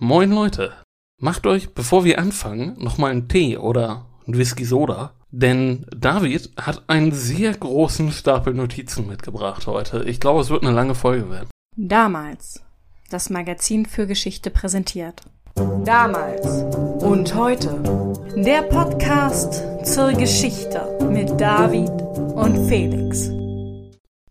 Moin Leute. Macht euch, bevor wir anfangen, nochmal einen Tee oder einen Whisky Soda. Denn David hat einen sehr großen Stapel Notizen mitgebracht heute. Ich glaube, es wird eine lange Folge werden. Damals. Das Magazin für Geschichte präsentiert. Damals und heute. Der Podcast zur Geschichte mit David und Felix.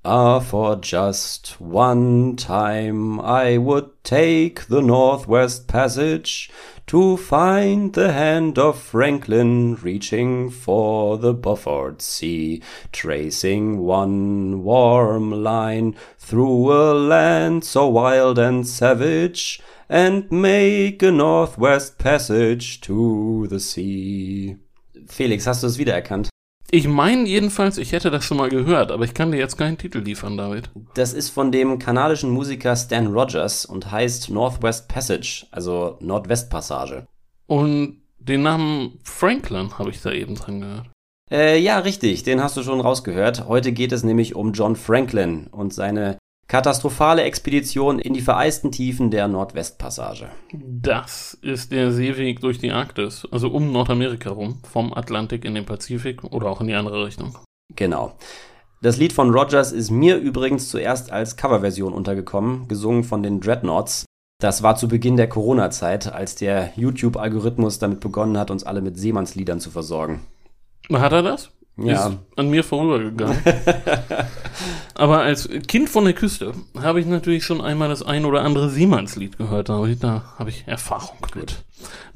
Ah, for just one time I would take the Northwest Passage to find the hand of Franklin reaching for the Beaufort Sea, tracing one warm line through a land so wild and savage, and make a Northwest Passage to the sea. Felix, hast du es wiedererkannt? Ich meine jedenfalls, ich hätte das schon mal gehört, aber ich kann dir jetzt keinen Titel liefern, David. Das ist von dem kanadischen Musiker Stan Rogers und heißt Northwest Passage, also Nordwestpassage. Und den Namen Franklin habe ich da eben dran gehört. Äh, ja, richtig, den hast du schon rausgehört. Heute geht es nämlich um John Franklin und seine Katastrophale Expedition in die vereisten Tiefen der Nordwestpassage. Das ist der Seeweg durch die Arktis, also um Nordamerika rum, vom Atlantik in den Pazifik oder auch in die andere Richtung. Genau. Das Lied von Rogers ist mir übrigens zuerst als Coverversion untergekommen, gesungen von den Dreadnoughts. Das war zu Beginn der Corona-Zeit, als der YouTube-Algorithmus damit begonnen hat, uns alle mit Seemannsliedern zu versorgen. Hat er das? Ja. Ist an mir vorübergegangen. Aber als Kind von der Küste habe ich natürlich schon einmal das ein oder andere Seemannslied gehört. Da habe ich, da habe ich Erfahrung mit.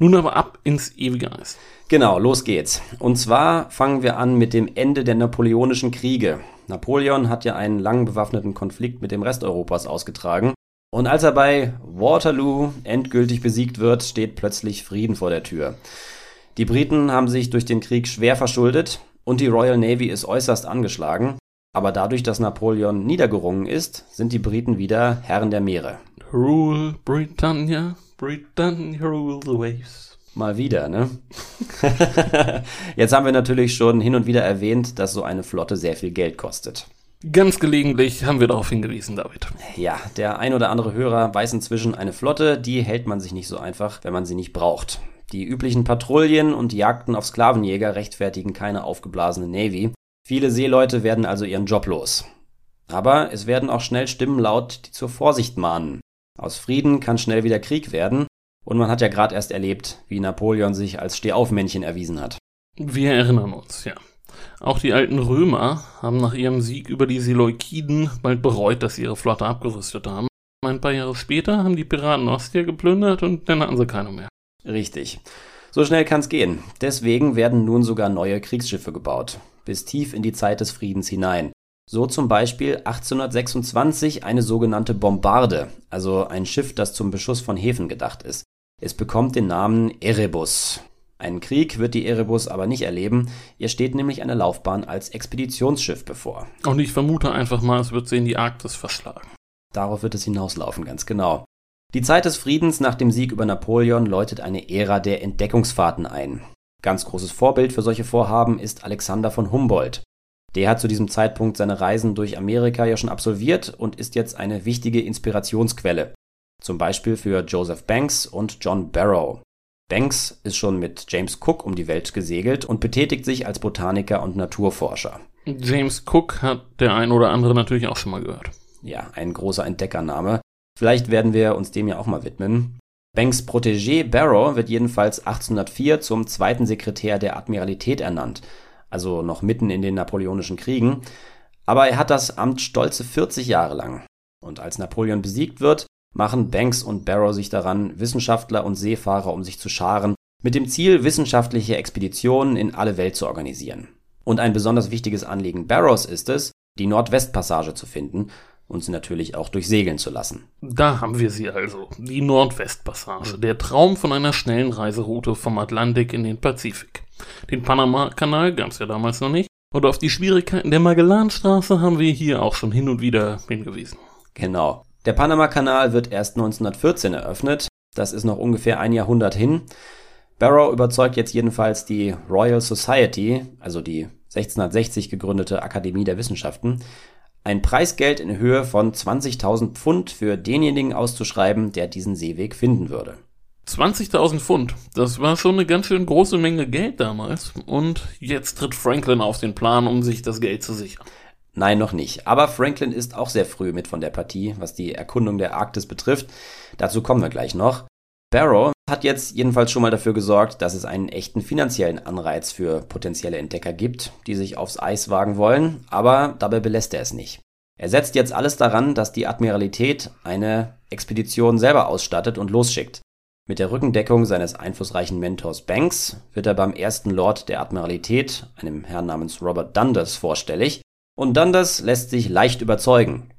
Nun aber ab ins ewige Eis. Genau, los geht's. Und zwar fangen wir an mit dem Ende der Napoleonischen Kriege. Napoleon hat ja einen lang bewaffneten Konflikt mit dem Rest Europas ausgetragen. Und als er bei Waterloo endgültig besiegt wird, steht plötzlich Frieden vor der Tür. Die Briten haben sich durch den Krieg schwer verschuldet und die Royal Navy ist äußerst angeschlagen. Aber dadurch, dass Napoleon niedergerungen ist, sind die Briten wieder Herren der Meere. Rule Britannia, Britannia rule the waves. Mal wieder, ne? Jetzt haben wir natürlich schon hin und wieder erwähnt, dass so eine Flotte sehr viel Geld kostet. Ganz gelegentlich haben wir darauf hingewiesen, David. Ja, der ein oder andere Hörer weiß inzwischen, eine Flotte, die hält man sich nicht so einfach, wenn man sie nicht braucht. Die üblichen Patrouillen und Jagden auf Sklavenjäger rechtfertigen keine aufgeblasene Navy. Viele Seeleute werden also ihren Job los. Aber es werden auch schnell Stimmen laut, die zur Vorsicht mahnen. Aus Frieden kann schnell wieder Krieg werden, und man hat ja gerade erst erlebt, wie Napoleon sich als Stehaufmännchen erwiesen hat. Wir erinnern uns, ja. Auch die alten Römer haben nach ihrem Sieg über die Seleukiden bald bereut, dass sie ihre Flotte abgerüstet haben. Ein paar Jahre später haben die Piraten Ostia geplündert und dann hatten sie keine mehr. Richtig. So schnell kann's gehen. Deswegen werden nun sogar neue Kriegsschiffe gebaut. Bis tief in die Zeit des Friedens hinein. So zum Beispiel 1826 eine sogenannte Bombarde, also ein Schiff, das zum Beschuss von Häfen gedacht ist. Es bekommt den Namen Erebus. Einen Krieg wird die Erebus aber nicht erleben, ihr steht nämlich eine Laufbahn als Expeditionsschiff bevor. Und ich vermute einfach mal, es wird sie in die Arktis verschlagen. Darauf wird es hinauslaufen, ganz genau. Die Zeit des Friedens nach dem Sieg über Napoleon läutet eine Ära der Entdeckungsfahrten ein. Ganz großes Vorbild für solche Vorhaben ist Alexander von Humboldt. Der hat zu diesem Zeitpunkt seine Reisen durch Amerika ja schon absolviert und ist jetzt eine wichtige Inspirationsquelle. Zum Beispiel für Joseph Banks und John Barrow. Banks ist schon mit James Cook um die Welt gesegelt und betätigt sich als Botaniker und Naturforscher. James Cook hat der ein oder andere natürlich auch schon mal gehört. Ja, ein großer Entdeckername. Vielleicht werden wir uns dem ja auch mal widmen. Banks Protégé Barrow wird jedenfalls 1804 zum zweiten Sekretär der Admiralität ernannt, also noch mitten in den napoleonischen Kriegen. Aber er hat das Amt stolze 40 Jahre lang. Und als Napoleon besiegt wird, machen Banks und Barrow sich daran, Wissenschaftler und Seefahrer um sich zu scharen, mit dem Ziel, wissenschaftliche Expeditionen in alle Welt zu organisieren. Und ein besonders wichtiges Anliegen Barrows ist es, die Nordwestpassage zu finden und sie natürlich auch durchsegeln zu lassen. Da haben wir sie also, die Nordwestpassage, der Traum von einer schnellen Reiseroute vom Atlantik in den Pazifik. Den Panama-Kanal gab's ja damals noch nicht, und auf die Schwierigkeiten der Magellanstraße haben wir hier auch schon hin und wieder hingewiesen. Genau. Der Panama-Kanal wird erst 1914 eröffnet. Das ist noch ungefähr ein Jahrhundert hin. Barrow überzeugt jetzt jedenfalls die Royal Society, also die 1660 gegründete Akademie der Wissenschaften, ein Preisgeld in Höhe von 20.000 Pfund für denjenigen auszuschreiben, der diesen Seeweg finden würde. 20.000 Pfund, das war schon eine ganz schön große Menge Geld damals. Und jetzt tritt Franklin auf den Plan, um sich das Geld zu sichern. Nein, noch nicht. Aber Franklin ist auch sehr früh mit von der Partie, was die Erkundung der Arktis betrifft. Dazu kommen wir gleich noch. Barrow hat jetzt jedenfalls schon mal dafür gesorgt, dass es einen echten finanziellen Anreiz für potenzielle Entdecker gibt, die sich aufs Eis wagen wollen, aber dabei belässt er es nicht. Er setzt jetzt alles daran, dass die Admiralität eine Expedition selber ausstattet und losschickt. Mit der Rückendeckung seines einflussreichen Mentors Banks wird er beim ersten Lord der Admiralität, einem Herrn namens Robert Dundas, vorstellig, und Dundas lässt sich leicht überzeugen.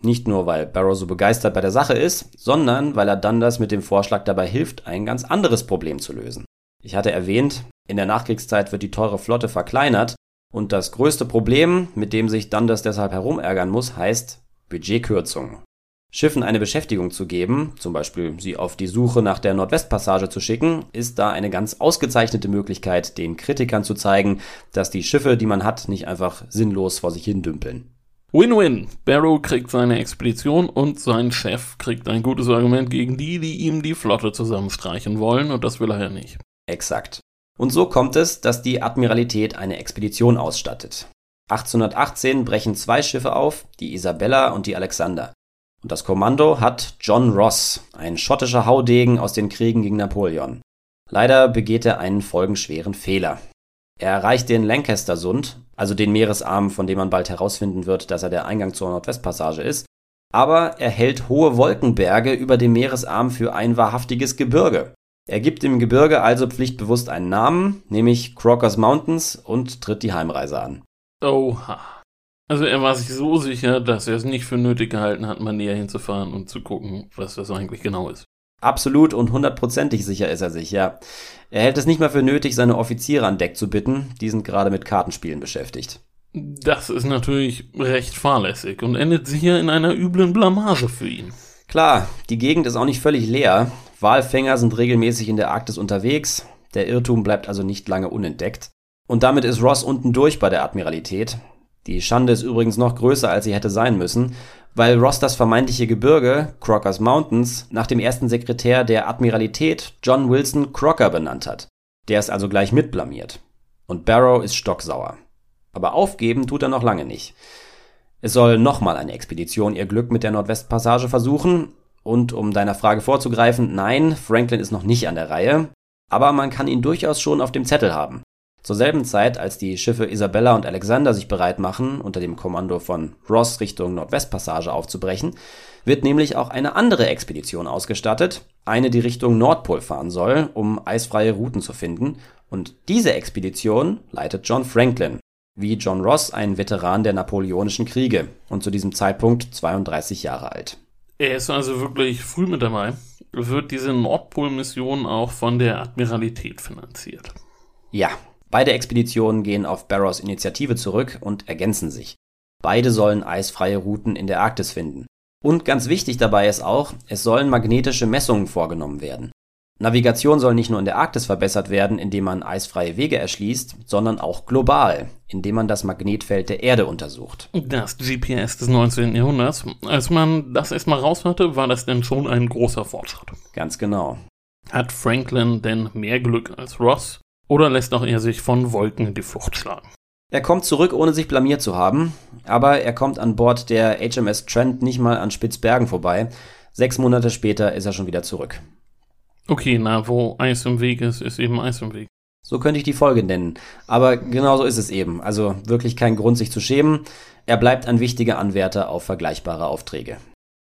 Nicht nur, weil Barrow so begeistert bei der Sache ist, sondern weil er Dundas mit dem Vorschlag dabei hilft, ein ganz anderes Problem zu lösen. Ich hatte erwähnt, in der Nachkriegszeit wird die teure Flotte verkleinert und das größte Problem, mit dem sich Dundas deshalb herumärgern muss, heißt Budgetkürzung. Schiffen eine Beschäftigung zu geben, zum Beispiel sie auf die Suche nach der Nordwestpassage zu schicken, ist da eine ganz ausgezeichnete Möglichkeit, den Kritikern zu zeigen, dass die Schiffe, die man hat, nicht einfach sinnlos vor sich hin dümpeln. Win-win. Barrow kriegt seine Expedition und sein Chef kriegt ein gutes Argument gegen die, die ihm die Flotte zusammenstreichen wollen, und das will er ja nicht. Exakt. Und so kommt es, dass die Admiralität eine Expedition ausstattet. 1818 brechen zwei Schiffe auf, die Isabella und die Alexander. Und das Kommando hat John Ross, ein schottischer Haudegen aus den Kriegen gegen Napoleon. Leider begeht er einen folgenschweren Fehler. Er erreicht den Lancaster-Sund, also den Meeresarm, von dem man bald herausfinden wird, dass er der Eingang zur Nordwestpassage ist, aber er hält hohe Wolkenberge über dem Meeresarm für ein wahrhaftiges Gebirge. Er gibt dem Gebirge also pflichtbewusst einen Namen, nämlich Crocker's Mountains, und tritt die Heimreise an. Oha. Also er war sich so sicher, dass er es nicht für nötig gehalten hat, mal näher hinzufahren und zu gucken, was das eigentlich genau ist. Absolut und hundertprozentig sicher ist er sich, ja. Er hält es nicht mal für nötig, seine Offiziere an Deck zu bitten, die sind gerade mit Kartenspielen beschäftigt. Das ist natürlich recht fahrlässig und endet sicher in einer üblen Blamage für ihn. Klar, die Gegend ist auch nicht völlig leer. Walfänger sind regelmäßig in der Arktis unterwegs. Der Irrtum bleibt also nicht lange unentdeckt. Und damit ist Ross unten durch bei der Admiralität. Die Schande ist übrigens noch größer, als sie hätte sein müssen, weil Ross das vermeintliche Gebirge, Crocker's Mountains, nach dem ersten Sekretär der Admiralität, John Wilson Crocker, benannt hat. Der ist also gleich mitblamiert. Und Barrow ist stocksauer. Aber aufgeben tut er noch lange nicht. Es soll nochmal eine Expedition ihr Glück mit der Nordwestpassage versuchen. Und um deiner Frage vorzugreifen, nein, Franklin ist noch nicht an der Reihe. Aber man kann ihn durchaus schon auf dem Zettel haben. Zur selben Zeit, als die Schiffe Isabella und Alexander sich bereit machen, unter dem Kommando von Ross Richtung Nordwestpassage aufzubrechen, wird nämlich auch eine andere Expedition ausgestattet, eine, die Richtung Nordpol fahren soll, um eisfreie Routen zu finden. Und diese Expedition leitet John Franklin, wie John Ross ein Veteran der Napoleonischen Kriege und zu diesem Zeitpunkt 32 Jahre alt. Er ist also wirklich früh mit dabei. Wird diese Nordpol-Mission auch von der Admiralität finanziert? Ja, Beide Expeditionen gehen auf Barrows Initiative zurück und ergänzen sich. Beide sollen eisfreie Routen in der Arktis finden. Und ganz wichtig dabei ist auch, es sollen magnetische Messungen vorgenommen werden. Navigation soll nicht nur in der Arktis verbessert werden, indem man eisfreie Wege erschließt, sondern auch global, indem man das Magnetfeld der Erde untersucht. Das GPS des 19. Jahrhunderts. Als man das erstmal raus hatte, war das denn schon ein großer Fortschritt. Ganz genau. Hat Franklin denn mehr Glück als Ross? Oder lässt auch er sich von Wolken in die Flucht schlagen? Er kommt zurück, ohne sich blamiert zu haben, aber er kommt an Bord der HMS Trent nicht mal an Spitzbergen vorbei. Sechs Monate später ist er schon wieder zurück. Okay, na, wo Eis im Weg ist, ist eben Eis im Weg. So könnte ich die Folge nennen. Aber genau so ist es eben. Also wirklich kein Grund, sich zu schämen. Er bleibt ein wichtiger Anwärter auf vergleichbare Aufträge.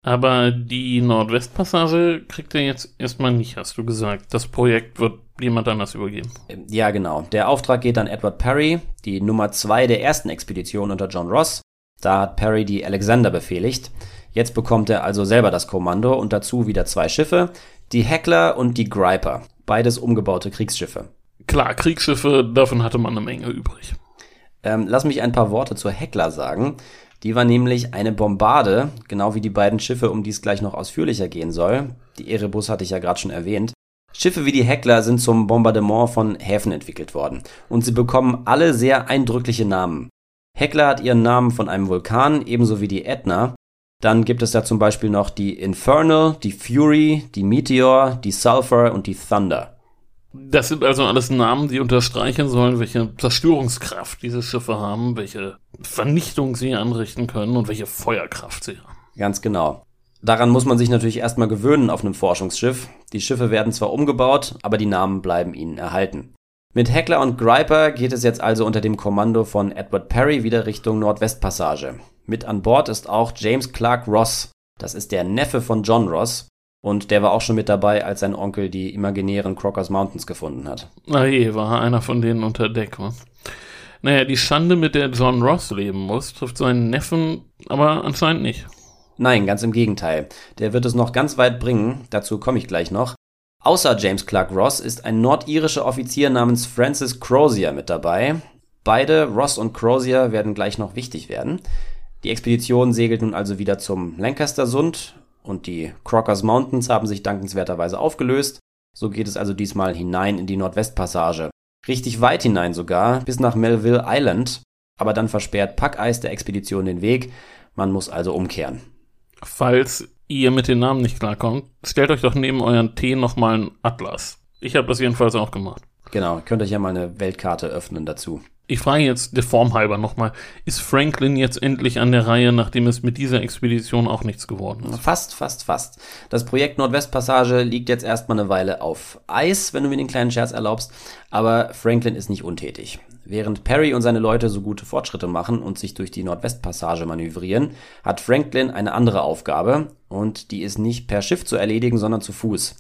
Aber die Nordwestpassage kriegt er jetzt erstmal nicht, hast du gesagt. Das Projekt wird jemand anders übergeben. Ja, genau. Der Auftrag geht an Edward Perry, die Nummer zwei der ersten Expedition unter John Ross. Da hat Perry die Alexander befehligt. Jetzt bekommt er also selber das Kommando und dazu wieder zwei Schiffe, die Heckler und die Griper. Beides umgebaute Kriegsschiffe. Klar, Kriegsschiffe, davon hatte man eine Menge übrig. Ähm, lass mich ein paar Worte zur Heckler sagen. Die war nämlich eine Bombarde, genau wie die beiden Schiffe, um die es gleich noch ausführlicher gehen soll. Die Erebus hatte ich ja gerade schon erwähnt. Schiffe wie die Heckler sind zum Bombardement von Häfen entwickelt worden und sie bekommen alle sehr eindrückliche Namen. Heckler hat ihren Namen von einem Vulkan, ebenso wie die Ätna. Dann gibt es da zum Beispiel noch die Infernal, die Fury, die Meteor, die Sulfur und die Thunder. Das sind also alles Namen, die unterstreichen sollen, welche Zerstörungskraft diese Schiffe haben, welche Vernichtung sie anrichten können und welche Feuerkraft sie haben. Ganz genau. Daran muss man sich natürlich erstmal gewöhnen auf einem Forschungsschiff. Die Schiffe werden zwar umgebaut, aber die Namen bleiben ihnen erhalten. Mit Heckler und Griper geht es jetzt also unter dem Kommando von Edward Perry wieder Richtung Nordwestpassage. Mit an Bord ist auch James Clark Ross. Das ist der Neffe von John Ross. Und der war auch schon mit dabei, als sein Onkel die imaginären Crockers Mountains gefunden hat. Na je, war einer von denen unter Deck, wa? Naja, die Schande, mit der John Ross leben muss, trifft seinen Neffen aber anscheinend nicht. Nein, ganz im Gegenteil. Der wird es noch ganz weit bringen, dazu komme ich gleich noch. Außer James Clark Ross ist ein nordirischer Offizier namens Francis Crozier mit dabei. Beide, Ross und Crozier, werden gleich noch wichtig werden. Die Expedition segelt nun also wieder zum Lancaster-Sund und die Crockers Mountains haben sich dankenswerterweise aufgelöst. So geht es also diesmal hinein in die Nordwestpassage. Richtig weit hinein sogar, bis nach Melville Island. Aber dann versperrt Packeis der Expedition den Weg. Man muss also umkehren. Falls ihr mit den Namen nicht klarkommt, stellt euch doch neben euren Tee nochmal einen Atlas. Ich habe das jedenfalls auch gemacht. Genau, könnt euch ja mal eine Weltkarte öffnen dazu. Ich frage jetzt der Form halber nochmal, ist Franklin jetzt endlich an der Reihe, nachdem es mit dieser Expedition auch nichts geworden ist? Fast, fast, fast. Das Projekt Nordwestpassage liegt jetzt erstmal eine Weile auf Eis, wenn du mir den kleinen Scherz erlaubst, aber Franklin ist nicht untätig. Während Perry und seine Leute so gute Fortschritte machen und sich durch die Nordwestpassage manövrieren, hat Franklin eine andere Aufgabe und die ist nicht per Schiff zu erledigen, sondern zu Fuß.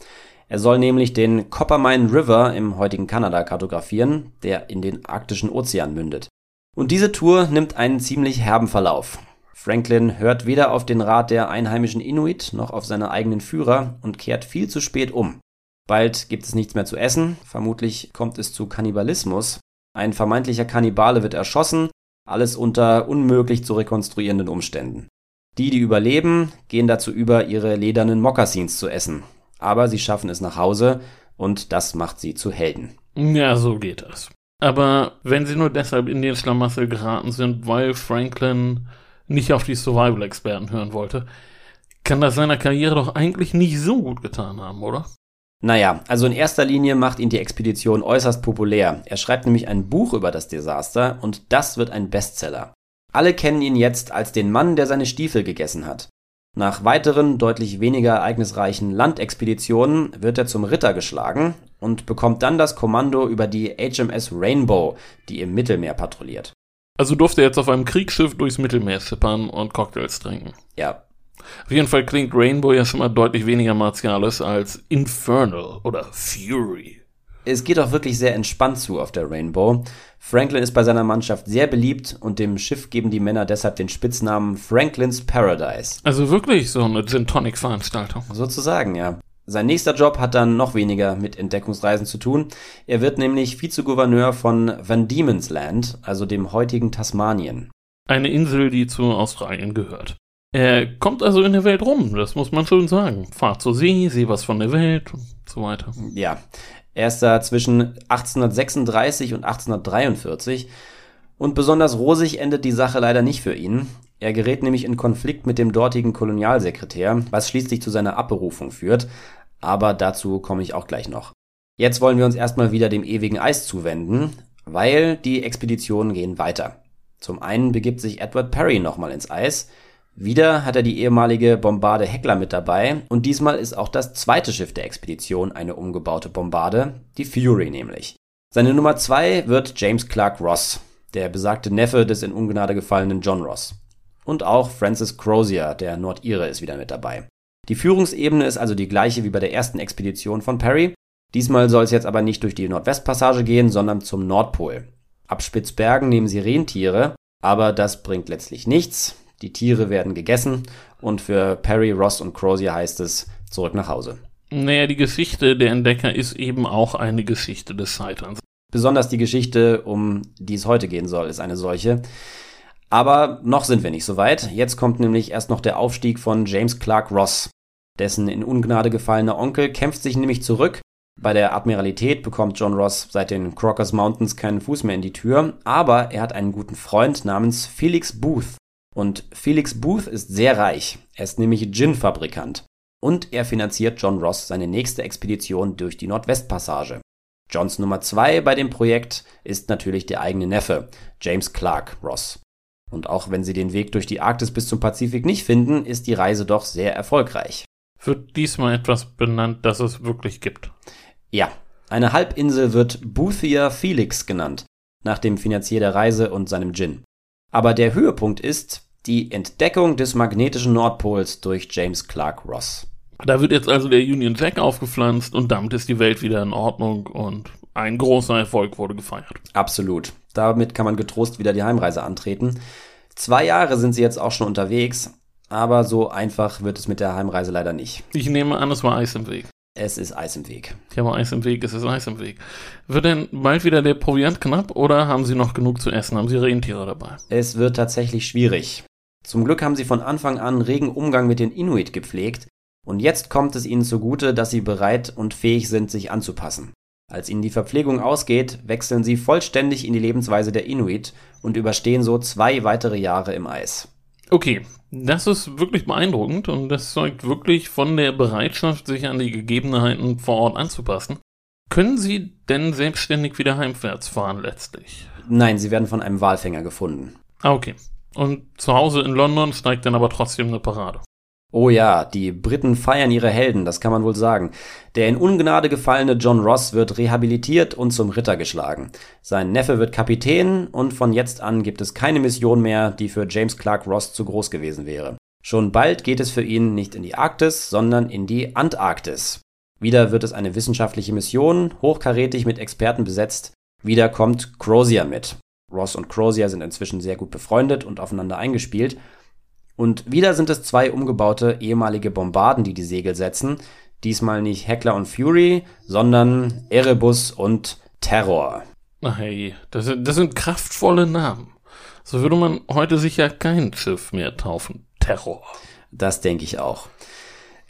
Er soll nämlich den Coppermine River im heutigen Kanada kartografieren, der in den arktischen Ozean mündet. Und diese Tour nimmt einen ziemlich herben Verlauf. Franklin hört weder auf den Rat der einheimischen Inuit noch auf seine eigenen Führer und kehrt viel zu spät um. Bald gibt es nichts mehr zu essen, vermutlich kommt es zu Kannibalismus. Ein vermeintlicher Kannibale wird erschossen, alles unter unmöglich zu rekonstruierenden Umständen. Die, die überleben, gehen dazu über, ihre ledernen Mokassins zu essen, aber sie schaffen es nach Hause und das macht sie zu Helden. Ja, so geht das. Aber wenn sie nur deshalb in den Schlamassel geraten sind, weil Franklin nicht auf die Survival-Experten hören wollte, kann das seiner Karriere doch eigentlich nicht so gut getan haben, oder? Naja, also in erster Linie macht ihn die Expedition äußerst populär. Er schreibt nämlich ein Buch über das Desaster und das wird ein Bestseller. Alle kennen ihn jetzt als den Mann, der seine Stiefel gegessen hat. Nach weiteren, deutlich weniger ereignisreichen Landexpeditionen wird er zum Ritter geschlagen und bekommt dann das Kommando über die HMS Rainbow, die im Mittelmeer patrouilliert. Also durfte er jetzt auf einem Kriegsschiff durchs Mittelmeer schippern und Cocktails trinken. Ja. Auf jeden Fall klingt Rainbow ja schon mal deutlich weniger martialisch als Infernal oder Fury. Es geht auch wirklich sehr entspannt zu auf der Rainbow. Franklin ist bei seiner Mannschaft sehr beliebt und dem Schiff geben die Männer deshalb den Spitznamen Franklin's Paradise. Also wirklich so eine Gin Tonic Veranstaltung. Sozusagen, ja. Sein nächster Job hat dann noch weniger mit Entdeckungsreisen zu tun. Er wird nämlich Vizegouverneur von Van Diemen's Land, also dem heutigen Tasmanien. Eine Insel, die zu Australien gehört. Er kommt also in der Welt rum, das muss man schon sagen. Fahrt zur See, seh was von der Welt und so weiter. Ja, er ist da zwischen 1836 und 1843 und besonders rosig endet die Sache leider nicht für ihn. Er gerät nämlich in Konflikt mit dem dortigen Kolonialsekretär, was schließlich zu seiner Abberufung führt, aber dazu komme ich auch gleich noch. Jetzt wollen wir uns erstmal wieder dem ewigen Eis zuwenden, weil die Expeditionen gehen weiter. Zum einen begibt sich Edward Perry nochmal ins Eis, wieder hat er die ehemalige Bombarde Heckler mit dabei und diesmal ist auch das zweite Schiff der Expedition eine umgebaute Bombarde, die Fury nämlich. Seine Nummer zwei wird James Clark Ross, der besagte Neffe des in Ungnade gefallenen John Ross. Und auch Francis Crozier, der Nordire, ist wieder mit dabei. Die Führungsebene ist also die gleiche wie bei der ersten Expedition von Perry. Diesmal soll es jetzt aber nicht durch die Nordwestpassage gehen, sondern zum Nordpol. Ab Spitzbergen nehmen sie Rentiere, aber das bringt letztlich nichts. Die Tiere werden gegessen und für Perry, Ross und Crozier heißt es zurück nach Hause. Naja, die Geschichte der Entdecker ist eben auch eine Geschichte des Scheiterns. Besonders die Geschichte, um die es heute gehen soll, ist eine solche. Aber noch sind wir nicht so weit. Jetzt kommt nämlich erst noch der Aufstieg von James Clark Ross. Dessen in Ungnade gefallener Onkel kämpft sich nämlich zurück. Bei der Admiralität bekommt John Ross seit den Crockers Mountains keinen Fuß mehr in die Tür, aber er hat einen guten Freund namens Felix Booth. Und Felix Booth ist sehr reich. Er ist nämlich Gin-Fabrikant. Und er finanziert John Ross seine nächste Expedition durch die Nordwestpassage. Johns Nummer zwei bei dem Projekt ist natürlich der eigene Neffe, James Clark Ross. Und auch wenn sie den Weg durch die Arktis bis zum Pazifik nicht finden, ist die Reise doch sehr erfolgreich. Wird diesmal etwas benannt, das es wirklich gibt? Ja, eine Halbinsel wird Boothia Felix genannt, nach dem Finanzier der Reise und seinem Gin. Aber der Höhepunkt ist die Entdeckung des magnetischen Nordpols durch James Clark Ross. Da wird jetzt also der Union Jack aufgepflanzt und damit ist die Welt wieder in Ordnung und ein großer Erfolg wurde gefeiert. Absolut. Damit kann man getrost wieder die Heimreise antreten. Zwei Jahre sind sie jetzt auch schon unterwegs, aber so einfach wird es mit der Heimreise leider nicht. Ich nehme an, es war Eis im Weg. Es ist Eis im Weg. Ja, aber Eis im Weg, es ist Eis im Weg. Wird denn bald wieder der Proviant knapp oder haben Sie noch genug zu essen? Haben Sie Rentiere dabei? Es wird tatsächlich schwierig. Zum Glück haben sie von Anfang an regen Umgang mit den Inuit gepflegt und jetzt kommt es ihnen zugute, dass sie bereit und fähig sind, sich anzupassen. Als ihnen die Verpflegung ausgeht, wechseln sie vollständig in die Lebensweise der Inuit und überstehen so zwei weitere Jahre im Eis. Okay, das ist wirklich beeindruckend und das zeugt wirklich von der Bereitschaft, sich an die Gegebenheiten vor Ort anzupassen. Können Sie denn selbstständig wieder heimwärts fahren letztlich? Nein, sie werden von einem Walfänger gefunden. Ah, okay. Und zu Hause in London steigt dann aber trotzdem eine Parade. Oh ja, die Briten feiern ihre Helden, das kann man wohl sagen. Der in Ungnade gefallene John Ross wird rehabilitiert und zum Ritter geschlagen. Sein Neffe wird Kapitän und von jetzt an gibt es keine Mission mehr, die für James Clark Ross zu groß gewesen wäre. Schon bald geht es für ihn nicht in die Arktis, sondern in die Antarktis. Wieder wird es eine wissenschaftliche Mission, hochkarätig mit Experten besetzt. Wieder kommt Crozier mit. Ross und Crozier sind inzwischen sehr gut befreundet und aufeinander eingespielt. Und wieder sind es zwei umgebaute ehemalige Bombarden, die die Segel setzen. Diesmal nicht Heckler und Fury, sondern Erebus und Terror. Ach hey, das sind, das sind kraftvolle Namen. So würde man heute sicher kein Schiff mehr taufen. Terror. Das denke ich auch.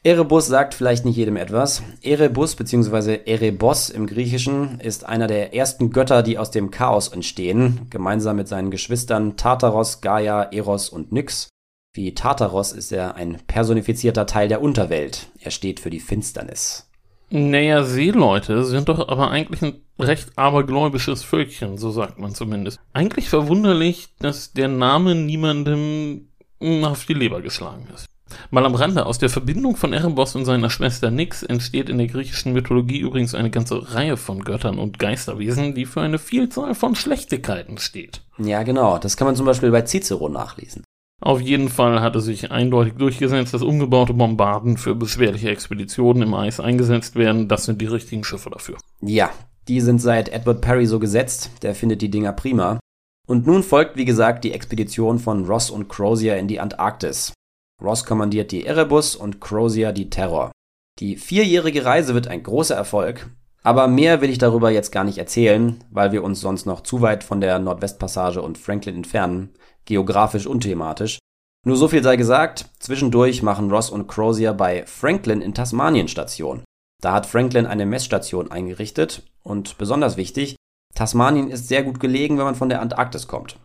Erebus sagt vielleicht nicht jedem etwas. Erebus bzw. Erebos im Griechischen ist einer der ersten Götter, die aus dem Chaos entstehen, gemeinsam mit seinen Geschwistern Tartaros, Gaia, Eros und Nyx. Wie Tartaros ist er ein personifizierter Teil der Unterwelt. Er steht für die Finsternis. Naja, Seeleute sind doch aber eigentlich ein recht abergläubisches Völkchen, so sagt man zumindest. Eigentlich verwunderlich, dass der Name niemandem auf die Leber geschlagen ist. Mal am Rande, aus der Verbindung von Erebos und seiner Schwester Nyx entsteht in der griechischen Mythologie übrigens eine ganze Reihe von Göttern und Geisterwesen, die für eine Vielzahl von Schlechtigkeiten steht. Ja, genau. Das kann man zum Beispiel bei Cicero nachlesen. Auf jeden Fall hatte sich eindeutig durchgesetzt, dass umgebaute Bombarden für beschwerliche Expeditionen im Eis eingesetzt werden. Das sind die richtigen Schiffe dafür. Ja, die sind seit Edward Perry so gesetzt. Der findet die Dinger prima. Und nun folgt, wie gesagt, die Expedition von Ross und Crozier in die Antarktis. Ross kommandiert die Erebus und Crozier die Terror. Die vierjährige Reise wird ein großer Erfolg. Aber mehr will ich darüber jetzt gar nicht erzählen, weil wir uns sonst noch zu weit von der Nordwestpassage und Franklin entfernen geografisch unthematisch. Nur so viel sei gesagt, zwischendurch machen Ross und Crozier bei Franklin in Tasmanien Station. Da hat Franklin eine Messstation eingerichtet und besonders wichtig, Tasmanien ist sehr gut gelegen, wenn man von der Antarktis kommt.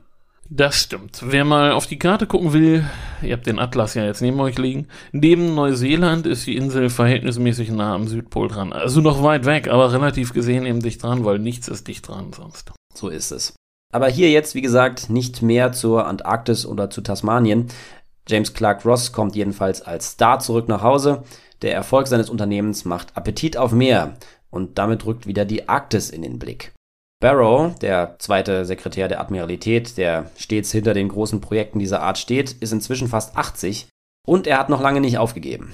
Das stimmt. Wer mal auf die Karte gucken will, ihr habt den Atlas ja jetzt neben euch liegen. Neben Neuseeland ist die Insel verhältnismäßig nah am Südpol dran. Also noch weit weg, aber relativ gesehen eben dicht dran, weil nichts ist dicht dran sonst. So ist es. Aber hier jetzt, wie gesagt, nicht mehr zur Antarktis oder zu Tasmanien. James Clark Ross kommt jedenfalls als Star zurück nach Hause. Der Erfolg seines Unternehmens macht Appetit auf mehr und damit rückt wieder die Arktis in den Blick. Barrow, der zweite Sekretär der Admiralität, der stets hinter den großen Projekten dieser Art steht, ist inzwischen fast 80 und er hat noch lange nicht aufgegeben.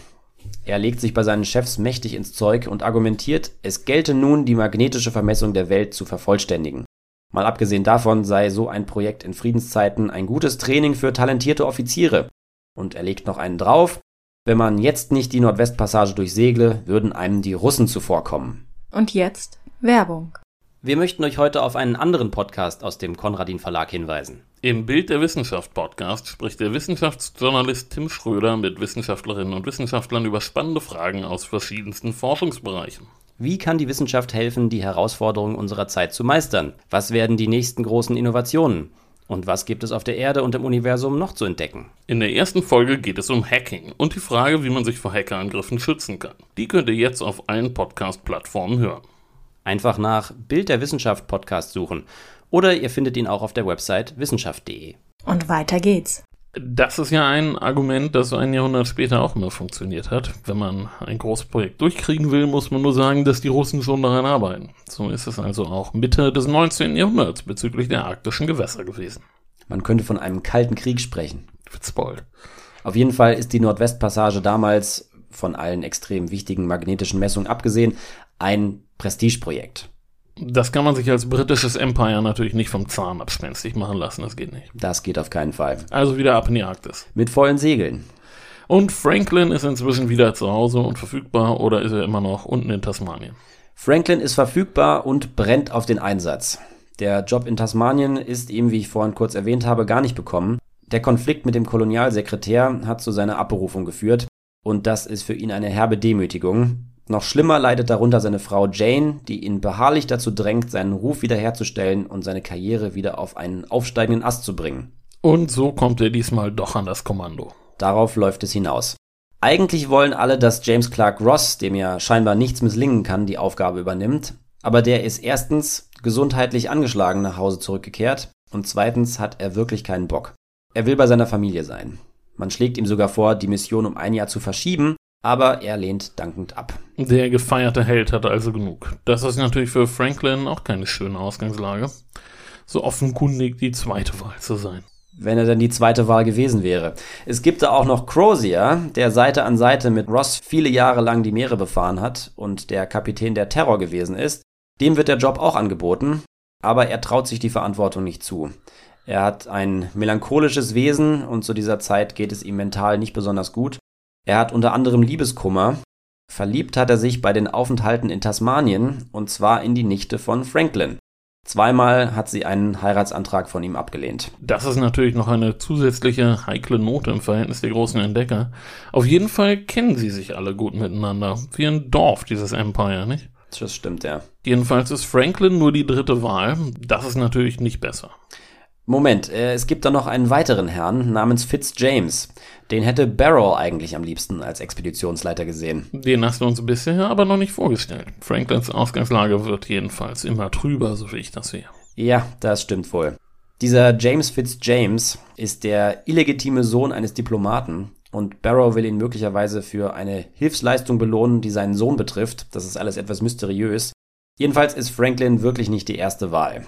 Er legt sich bei seinen Chefs mächtig ins Zeug und argumentiert, es gelte nun, die magnetische Vermessung der Welt zu vervollständigen. Mal abgesehen davon sei so ein Projekt in Friedenszeiten ein gutes Training für talentierte Offiziere. Und er legt noch einen drauf, wenn man jetzt nicht die Nordwestpassage durchsegle, würden einem die Russen zuvorkommen. Und jetzt Werbung. Wir möchten euch heute auf einen anderen Podcast aus dem Konradin Verlag hinweisen. Im Bild der Wissenschaft Podcast spricht der Wissenschaftsjournalist Tim Schröder mit Wissenschaftlerinnen und Wissenschaftlern über spannende Fragen aus verschiedensten Forschungsbereichen. Wie kann die Wissenschaft helfen, die Herausforderungen unserer Zeit zu meistern? Was werden die nächsten großen Innovationen? Und was gibt es auf der Erde und im Universum noch zu entdecken? In der ersten Folge geht es um Hacking und die Frage, wie man sich vor Hackerangriffen schützen kann. Die könnt ihr jetzt auf allen Podcast-Plattformen hören. Einfach nach Bild der Wissenschaft Podcast suchen oder ihr findet ihn auch auf der Website wissenschaft.de. Und weiter geht's. Das ist ja ein Argument, das ein Jahrhundert später auch immer funktioniert hat. Wenn man ein großes Projekt durchkriegen will, muss man nur sagen, dass die Russen schon daran arbeiten. So ist es also auch Mitte des 19. Jahrhunderts bezüglich der arktischen Gewässer gewesen. Man könnte von einem kalten Krieg sprechen. Witzbold. Auf jeden Fall ist die Nordwestpassage damals, von allen extrem wichtigen magnetischen Messungen abgesehen, ein Prestigeprojekt. Das kann man sich als britisches Empire natürlich nicht vom Zahn abspenstig machen lassen, das geht nicht. Das geht auf keinen Fall. Also wieder ab in die Arktis. Mit vollen Segeln. Und Franklin ist inzwischen wieder zu Hause und verfügbar oder ist er immer noch unten in Tasmanien? Franklin ist verfügbar und brennt auf den Einsatz. Der Job in Tasmanien ist ihm, wie ich vorhin kurz erwähnt habe, gar nicht bekommen. Der Konflikt mit dem Kolonialsekretär hat zu seiner Abberufung geführt und das ist für ihn eine herbe Demütigung. Noch schlimmer leidet darunter seine Frau Jane, die ihn beharrlich dazu drängt, seinen Ruf wiederherzustellen und seine Karriere wieder auf einen aufsteigenden Ast zu bringen. Und so kommt er diesmal doch an das Kommando. Darauf läuft es hinaus. Eigentlich wollen alle, dass James Clark Ross, dem ja scheinbar nichts misslingen kann, die Aufgabe übernimmt. Aber der ist erstens gesundheitlich angeschlagen nach Hause zurückgekehrt und zweitens hat er wirklich keinen Bock. Er will bei seiner Familie sein. Man schlägt ihm sogar vor, die Mission um ein Jahr zu verschieben, aber er lehnt dankend ab. Der gefeierte Held hat also genug. Das ist natürlich für Franklin auch keine schöne Ausgangslage. So offenkundig die zweite Wahl zu sein. Wenn er denn die zweite Wahl gewesen wäre. Es gibt da auch noch Crozier, der Seite an Seite mit Ross viele Jahre lang die Meere befahren hat und der Kapitän der Terror gewesen ist. Dem wird der Job auch angeboten, aber er traut sich die Verantwortung nicht zu. Er hat ein melancholisches Wesen und zu dieser Zeit geht es ihm mental nicht besonders gut. Er hat unter anderem Liebeskummer. Verliebt hat er sich bei den Aufenthalten in Tasmanien und zwar in die Nichte von Franklin. Zweimal hat sie einen Heiratsantrag von ihm abgelehnt. Das ist natürlich noch eine zusätzliche heikle Note im Verhältnis der großen Entdecker. Auf jeden Fall kennen sie sich alle gut miteinander. Wie ein Dorf, dieses Empire, nicht? Das stimmt, ja. Jedenfalls ist Franklin nur die dritte Wahl. Das ist natürlich nicht besser. Moment, äh, es gibt da noch einen weiteren Herrn namens Fitzjames. Den hätte Barrow eigentlich am liebsten als Expeditionsleiter gesehen. Den hast du uns bisher aber noch nicht vorgestellt. Franklins Ausgangslage wird jedenfalls immer trüber, so wie ich das sehe. Ja, das stimmt wohl. Dieser James Fitzjames ist der illegitime Sohn eines Diplomaten und Barrow will ihn möglicherweise für eine Hilfsleistung belohnen, die seinen Sohn betrifft. Das ist alles etwas mysteriös. Jedenfalls ist Franklin wirklich nicht die erste Wahl.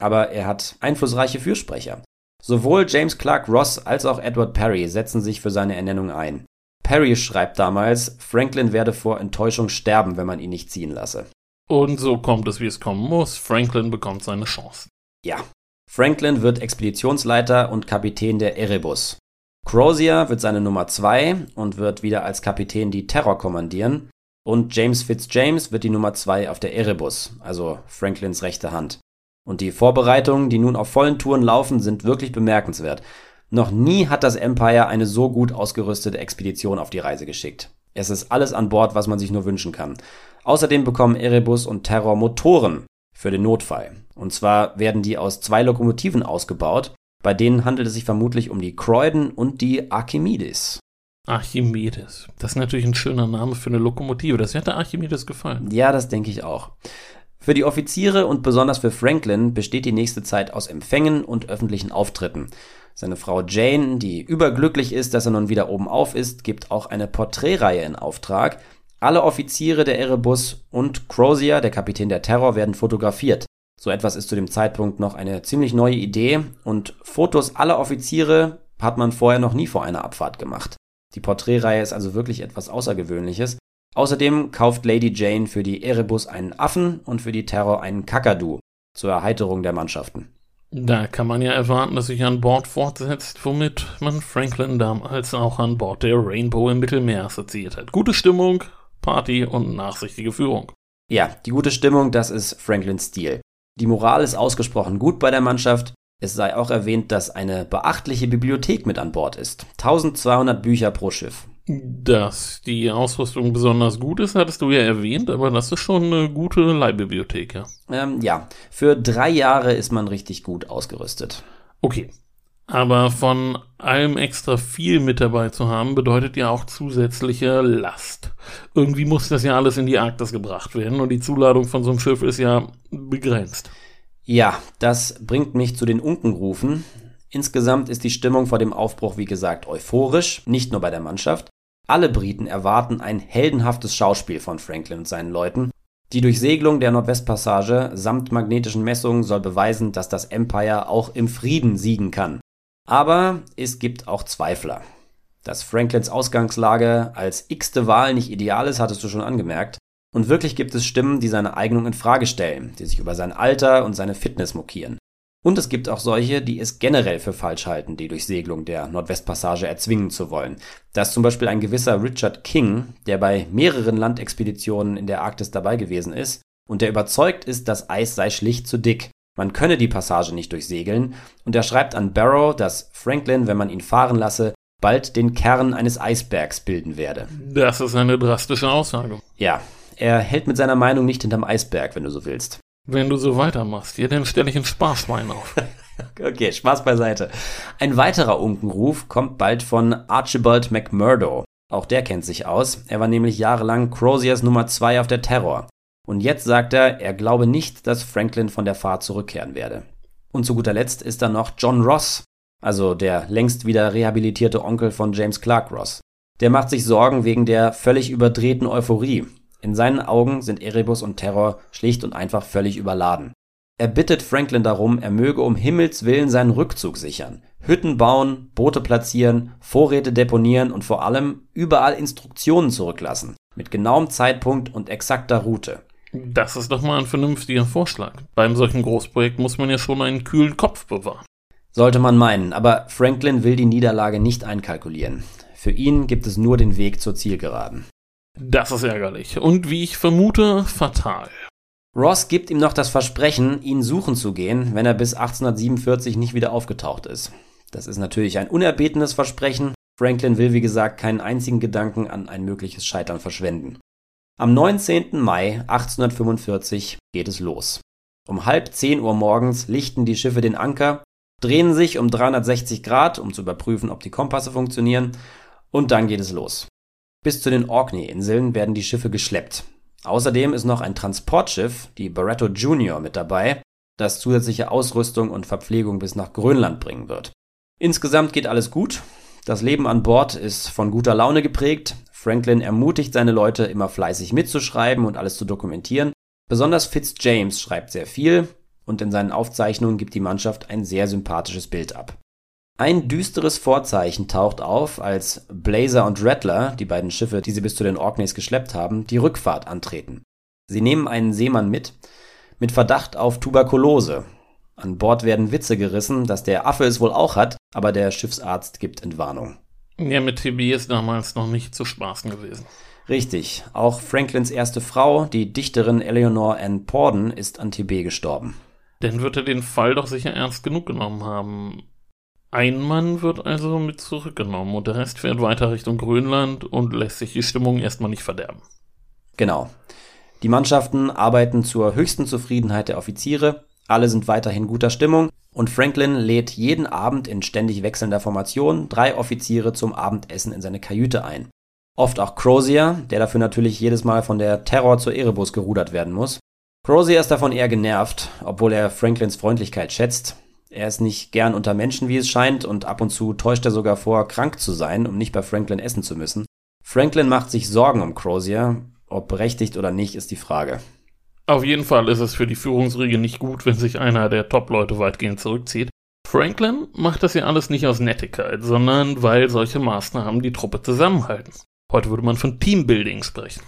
Aber er hat einflussreiche Fürsprecher. Sowohl James Clark Ross als auch Edward Perry setzen sich für seine Ernennung ein. Perry schreibt damals, Franklin werde vor Enttäuschung sterben, wenn man ihn nicht ziehen lasse. Und so kommt es, wie es kommen muss. Franklin bekommt seine Chance. Ja. Franklin wird Expeditionsleiter und Kapitän der Erebus. Crozier wird seine Nummer 2 und wird wieder als Kapitän die Terror kommandieren. Und James Fitzjames wird die Nummer 2 auf der Erebus, also Franklins rechte Hand. Und die Vorbereitungen, die nun auf vollen Touren laufen, sind wirklich bemerkenswert. Noch nie hat das Empire eine so gut ausgerüstete Expedition auf die Reise geschickt. Es ist alles an Bord, was man sich nur wünschen kann. Außerdem bekommen Erebus und Terror Motoren für den Notfall. Und zwar werden die aus zwei Lokomotiven ausgebaut. Bei denen handelt es sich vermutlich um die Croydon und die Archimedes. Archimedes. Das ist natürlich ein schöner Name für eine Lokomotive. Das hätte Archimedes gefallen. Ja, das denke ich auch. Für die Offiziere und besonders für Franklin besteht die nächste Zeit aus Empfängen und öffentlichen Auftritten. Seine Frau Jane, die überglücklich ist, dass er nun wieder oben auf ist, gibt auch eine Porträtreihe in Auftrag. Alle Offiziere der Erebus und Crozier, der Kapitän der Terror, werden fotografiert. So etwas ist zu dem Zeitpunkt noch eine ziemlich neue Idee und Fotos aller Offiziere hat man vorher noch nie vor einer Abfahrt gemacht. Die Porträtreihe ist also wirklich etwas Außergewöhnliches Außerdem kauft Lady Jane für die Erebus einen Affen und für die Terror einen Kakadu zur Erheiterung der Mannschaften. Da kann man ja erwarten, dass sich an Bord fortsetzt, womit man Franklin damals auch an Bord der Rainbow im Mittelmeer assoziiert hat. Gute Stimmung, Party und nachsichtige Führung. Ja, die gute Stimmung, das ist Franklins Stil. Die Moral ist ausgesprochen gut bei der Mannschaft. Es sei auch erwähnt, dass eine beachtliche Bibliothek mit an Bord ist. 1200 Bücher pro Schiff. Dass die Ausrüstung besonders gut ist, hattest du ja erwähnt, aber das ist schon eine gute Leihbibliothek, ja. Ähm, ja, für drei Jahre ist man richtig gut ausgerüstet. Okay. Aber von allem extra viel mit dabei zu haben, bedeutet ja auch zusätzliche Last. Irgendwie muss das ja alles in die Arktis gebracht werden und die Zuladung von so einem Schiff ist ja begrenzt. Ja, das bringt mich zu den Unkenrufen. Insgesamt ist die Stimmung vor dem Aufbruch, wie gesagt, euphorisch, nicht nur bei der Mannschaft. Alle Briten erwarten ein heldenhaftes Schauspiel von Franklin und seinen Leuten. Die Durchsegelung der Nordwestpassage samt magnetischen Messungen soll beweisen, dass das Empire auch im Frieden siegen kann. Aber es gibt auch Zweifler. Dass Franklins Ausgangslage als x-te Wahl nicht ideal ist, hattest du schon angemerkt. Und wirklich gibt es Stimmen, die seine Eignung in Frage stellen, die sich über sein Alter und seine Fitness mokieren. Und es gibt auch solche, die es generell für falsch halten, die Durchsegelung der Nordwestpassage erzwingen zu wollen. Da ist zum Beispiel ein gewisser Richard King, der bei mehreren Landexpeditionen in der Arktis dabei gewesen ist und der überzeugt ist, das Eis sei schlicht zu dick. Man könne die Passage nicht durchsegeln und er schreibt an Barrow, dass Franklin, wenn man ihn fahren lasse, bald den Kern eines Eisbergs bilden werde. Das ist eine drastische Aussage. Ja, er hält mit seiner Meinung nicht hinterm Eisberg, wenn du so willst. Wenn du so weitermachst, ja, dann stelle ich ein Spaßwein auf. okay, Spaß beiseite. Ein weiterer Unkenruf kommt bald von Archibald McMurdo. Auch der kennt sich aus. Er war nämlich jahrelang Croziers Nummer 2 auf der Terror. Und jetzt sagt er, er glaube nicht, dass Franklin von der Fahrt zurückkehren werde. Und zu guter Letzt ist da noch John Ross, also der längst wieder rehabilitierte Onkel von James Clark Ross. Der macht sich Sorgen wegen der völlig überdrehten Euphorie. In seinen Augen sind Erebus und Terror schlicht und einfach völlig überladen. Er bittet Franklin darum, er möge um Himmels willen seinen Rückzug sichern, Hütten bauen, Boote platzieren, Vorräte deponieren und vor allem überall Instruktionen zurücklassen, mit genauem Zeitpunkt und exakter Route. Das ist doch mal ein vernünftiger Vorschlag. Beim solchen Großprojekt muss man ja schon einen kühlen Kopf bewahren. Sollte man meinen, aber Franklin will die Niederlage nicht einkalkulieren. Für ihn gibt es nur den Weg zur Zielgeraden. Das ist ärgerlich und wie ich vermute, fatal. Ross gibt ihm noch das Versprechen, ihn suchen zu gehen, wenn er bis 1847 nicht wieder aufgetaucht ist. Das ist natürlich ein unerbetenes Versprechen. Franklin will, wie gesagt, keinen einzigen Gedanken an ein mögliches Scheitern verschwenden. Am 19. Mai 1845 geht es los. Um halb zehn Uhr morgens lichten die Schiffe den Anker, drehen sich um 360 Grad, um zu überprüfen, ob die Kompasse funktionieren, und dann geht es los. Bis zu den Orkney-Inseln werden die Schiffe geschleppt. Außerdem ist noch ein Transportschiff, die Barretto Junior, mit dabei, das zusätzliche Ausrüstung und Verpflegung bis nach Grönland bringen wird. Insgesamt geht alles gut. Das Leben an Bord ist von guter Laune geprägt. Franklin ermutigt seine Leute, immer fleißig mitzuschreiben und alles zu dokumentieren. Besonders Fitzjames schreibt sehr viel und in seinen Aufzeichnungen gibt die Mannschaft ein sehr sympathisches Bild ab. Ein düsteres Vorzeichen taucht auf, als Blazer und Rattler, die beiden Schiffe, die sie bis zu den Orkneys geschleppt haben, die Rückfahrt antreten. Sie nehmen einen Seemann mit, mit Verdacht auf Tuberkulose. An Bord werden Witze gerissen, dass der Affe es wohl auch hat, aber der Schiffsarzt gibt Entwarnung. Ja, mit TB ist damals noch nicht zu spaßen gewesen. Richtig. Auch Franklins erste Frau, die Dichterin Eleanor Ann Porden, ist an TB gestorben. Dann wird er den Fall doch sicher ernst genug genommen haben. Ein Mann wird also mit zurückgenommen und der Rest fährt weiter Richtung Grönland und lässt sich die Stimmung erstmal nicht verderben. Genau. Die Mannschaften arbeiten zur höchsten Zufriedenheit der Offiziere, alle sind weiterhin guter Stimmung und Franklin lädt jeden Abend in ständig wechselnder Formation drei Offiziere zum Abendessen in seine Kajüte ein. Oft auch Crozier, der dafür natürlich jedes Mal von der Terror zur Erebus gerudert werden muss. Crozier ist davon eher genervt, obwohl er Franklins Freundlichkeit schätzt. Er ist nicht gern unter Menschen, wie es scheint, und ab und zu täuscht er sogar vor, krank zu sein, um nicht bei Franklin essen zu müssen. Franklin macht sich Sorgen um Crozier. Ob berechtigt oder nicht, ist die Frage. Auf jeden Fall ist es für die Führungsriege nicht gut, wenn sich einer der Top-Leute weitgehend zurückzieht. Franklin macht das ja alles nicht aus Nettigkeit, sondern weil solche Maßnahmen die Truppe zusammenhalten. Heute würde man von Teambuilding sprechen.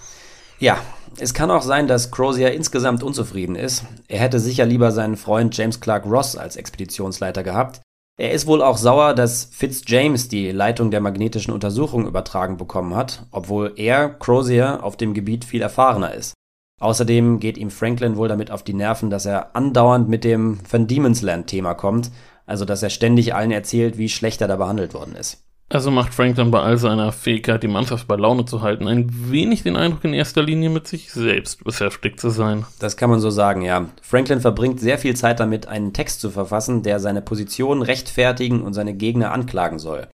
Ja, es kann auch sein, dass Crozier insgesamt unzufrieden ist. Er hätte sicher lieber seinen Freund James Clark Ross als Expeditionsleiter gehabt. Er ist wohl auch sauer, dass Fitzjames die Leitung der magnetischen Untersuchung übertragen bekommen hat, obwohl er, Crozier, auf dem Gebiet viel erfahrener ist. Außerdem geht ihm Franklin wohl damit auf die Nerven, dass er andauernd mit dem Van Diemen's Land Thema kommt, also dass er ständig allen erzählt, wie schlecht er da behandelt worden ist. Also macht Franklin bei all seiner Fähigkeit, die Mannschaft bei Laune zu halten, ein wenig den Eindruck, in erster Linie mit sich selbst beschäftigt zu sein. Das kann man so sagen, ja. Franklin verbringt sehr viel Zeit damit, einen Text zu verfassen, der seine Position rechtfertigen und seine Gegner anklagen soll.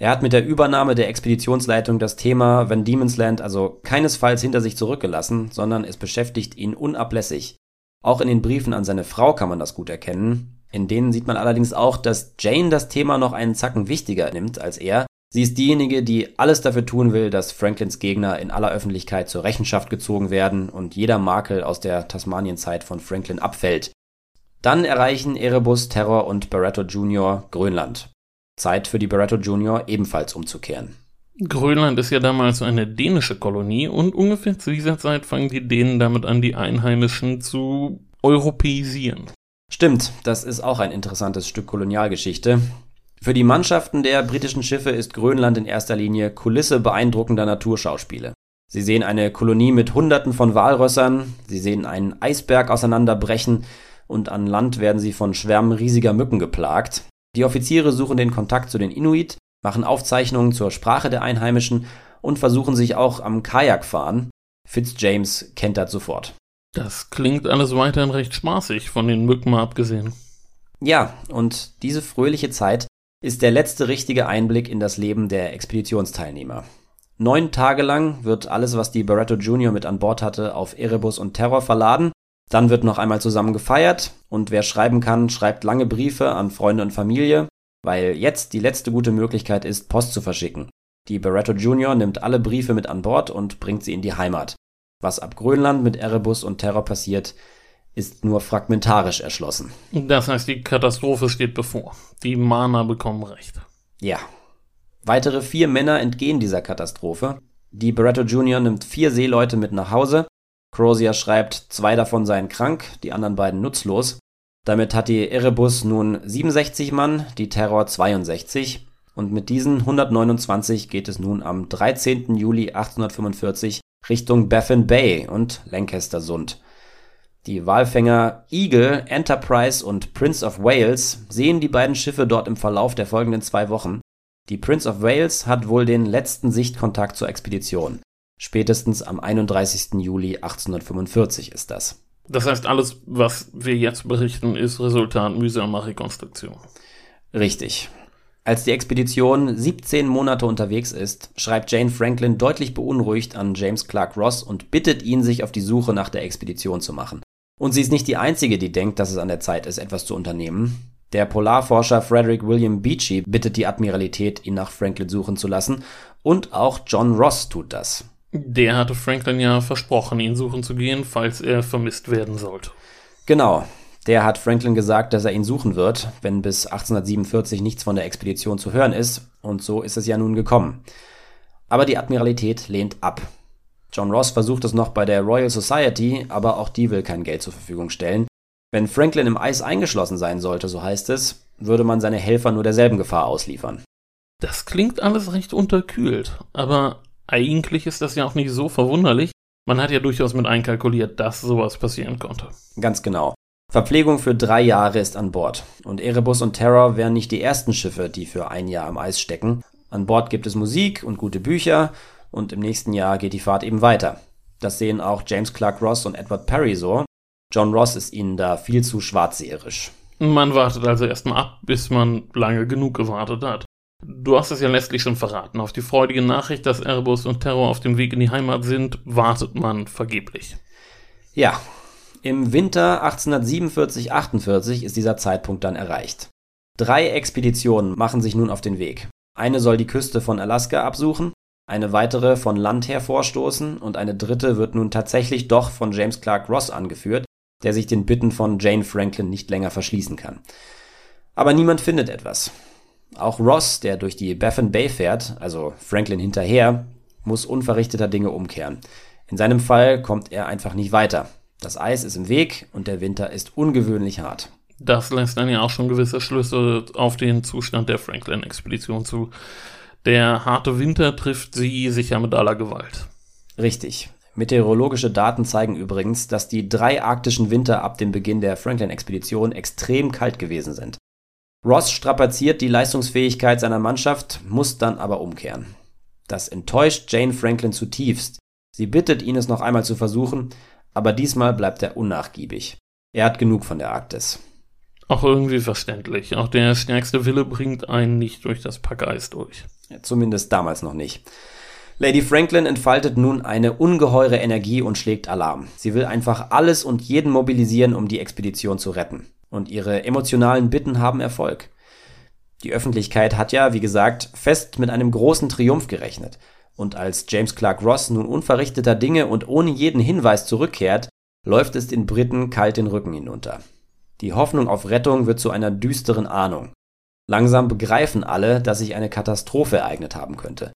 Er hat mit der Übernahme der Expeditionsleitung das Thema Van Diemen's Land also keinesfalls hinter sich zurückgelassen, sondern es beschäftigt ihn unablässig. Auch in den Briefen an seine Frau kann man das gut erkennen. In denen sieht man allerdings auch, dass Jane das Thema noch einen Zacken wichtiger nimmt als er. Sie ist diejenige, die alles dafür tun will, dass Franklins Gegner in aller Öffentlichkeit zur Rechenschaft gezogen werden und jeder Makel aus der Tasmanienzeit von Franklin abfällt. Dann erreichen Erebus, Terror und Barretto Jr. Grönland. Zeit für die Barretto Jr. ebenfalls umzukehren. Grönland ist ja damals eine dänische Kolonie und ungefähr zu dieser Zeit fangen die Dänen damit an, die Einheimischen zu europäisieren. Stimmt, das ist auch ein interessantes Stück Kolonialgeschichte. Für die Mannschaften der britischen Schiffe ist Grönland in erster Linie Kulisse beeindruckender Naturschauspiele. Sie sehen eine Kolonie mit Hunderten von Walrössern, sie sehen einen Eisberg auseinanderbrechen und an Land werden sie von Schwärmen riesiger Mücken geplagt. Die Offiziere suchen den Kontakt zu den Inuit, machen Aufzeichnungen zur Sprache der Einheimischen und versuchen sich auch am Kajakfahren. Fitzjames kennt das sofort. Das klingt alles weiterhin recht spaßig, von den Mücken mal abgesehen. Ja, und diese fröhliche Zeit ist der letzte richtige Einblick in das Leben der Expeditionsteilnehmer. Neun Tage lang wird alles, was die Barretto Junior mit an Bord hatte, auf Erebus und Terror verladen. Dann wird noch einmal zusammen gefeiert und wer schreiben kann, schreibt lange Briefe an Freunde und Familie, weil jetzt die letzte gute Möglichkeit ist, Post zu verschicken. Die Barretto Junior nimmt alle Briefe mit an Bord und bringt sie in die Heimat. Was ab Grönland mit Erebus und Terror passiert, ist nur fragmentarisch erschlossen. Das heißt, die Katastrophe steht bevor. Die Mana bekommen Recht. Ja. Weitere vier Männer entgehen dieser Katastrophe. Die Barretto Jr. nimmt vier Seeleute mit nach Hause. Crozier schreibt, zwei davon seien krank, die anderen beiden nutzlos. Damit hat die Erebus nun 67 Mann, die Terror 62. Und mit diesen 129 geht es nun am 13. Juli 1845 Richtung Baffin Bay und Lancaster Sund. Die Walfänger Eagle, Enterprise und Prince of Wales sehen die beiden Schiffe dort im Verlauf der folgenden zwei Wochen. Die Prince of Wales hat wohl den letzten Sichtkontakt zur Expedition. Spätestens am 31. Juli 1845 ist das. Das heißt, alles, was wir jetzt berichten, ist Resultat mühsamer Rekonstruktion. Richtig. Als die Expedition 17 Monate unterwegs ist, schreibt Jane Franklin deutlich beunruhigt an James Clark Ross und bittet ihn, sich auf die Suche nach der Expedition zu machen. Und sie ist nicht die Einzige, die denkt, dass es an der Zeit ist, etwas zu unternehmen. Der Polarforscher Frederick William Beechey bittet die Admiralität, ihn nach Franklin suchen zu lassen, und auch John Ross tut das. Der hatte Franklin ja versprochen, ihn suchen zu gehen, falls er vermisst werden sollte. Genau, der hat Franklin gesagt, dass er ihn suchen wird, wenn bis 1847 nichts von der Expedition zu hören ist, und so ist es ja nun gekommen. Aber die Admiralität lehnt ab. John Ross versucht es noch bei der Royal Society, aber auch die will kein Geld zur Verfügung stellen. Wenn Franklin im Eis eingeschlossen sein sollte, so heißt es, würde man seine Helfer nur derselben Gefahr ausliefern. Das klingt alles recht unterkühlt, aber eigentlich ist das ja auch nicht so verwunderlich. Man hat ja durchaus mit einkalkuliert, dass sowas passieren konnte. Ganz genau. Verpflegung für drei Jahre ist an Bord. Und Erebus und Terror wären nicht die ersten Schiffe, die für ein Jahr am Eis stecken. An Bord gibt es Musik und gute Bücher und im nächsten Jahr geht die Fahrt eben weiter. Das sehen auch James Clark Ross und Edward Perry so. John Ross ist ihnen da viel zu schwarzseherisch. Man wartet also erstmal ab, bis man lange genug gewartet hat. Du hast es ja letztlich schon verraten. Auf die freudige Nachricht, dass Erebus und Terror auf dem Weg in die Heimat sind, wartet man vergeblich. Ja, im Winter 1847/48 ist dieser Zeitpunkt dann erreicht. Drei Expeditionen machen sich nun auf den Weg. Eine soll die Küste von Alaska absuchen, eine weitere von Land her vorstoßen und eine dritte wird nun tatsächlich doch von James Clark Ross angeführt, der sich den Bitten von Jane Franklin nicht länger verschließen kann. Aber niemand findet etwas. Auch Ross, der durch die Baffin Bay fährt, also Franklin hinterher, muss unverrichteter Dinge umkehren. In seinem Fall kommt er einfach nicht weiter. Das Eis ist im Weg und der Winter ist ungewöhnlich hart. Das lässt dann ja auch schon gewisse Schlüsse auf den Zustand der Franklin-Expedition zu. Der harte Winter trifft sie sicher mit aller Gewalt. Richtig. Meteorologische Daten zeigen übrigens, dass die drei arktischen Winter ab dem Beginn der Franklin-Expedition extrem kalt gewesen sind. Ross strapaziert die Leistungsfähigkeit seiner Mannschaft, muss dann aber umkehren. Das enttäuscht Jane Franklin zutiefst. Sie bittet ihn, es noch einmal zu versuchen, aber diesmal bleibt er unnachgiebig. Er hat genug von der Arktis. Auch irgendwie verständlich. Auch der stärkste Wille bringt einen nicht durch das Packeis durch. Ja, zumindest damals noch nicht. Lady Franklin entfaltet nun eine ungeheure Energie und schlägt Alarm. Sie will einfach alles und jeden mobilisieren, um die Expedition zu retten. Und ihre emotionalen Bitten haben Erfolg. Die Öffentlichkeit hat ja, wie gesagt, fest mit einem großen Triumph gerechnet. Und als James Clark Ross nun unverrichteter Dinge und ohne jeden Hinweis zurückkehrt, läuft es den Briten kalt den Rücken hinunter. Die Hoffnung auf Rettung wird zu einer düsteren Ahnung. Langsam begreifen alle, dass sich eine Katastrophe ereignet haben könnte.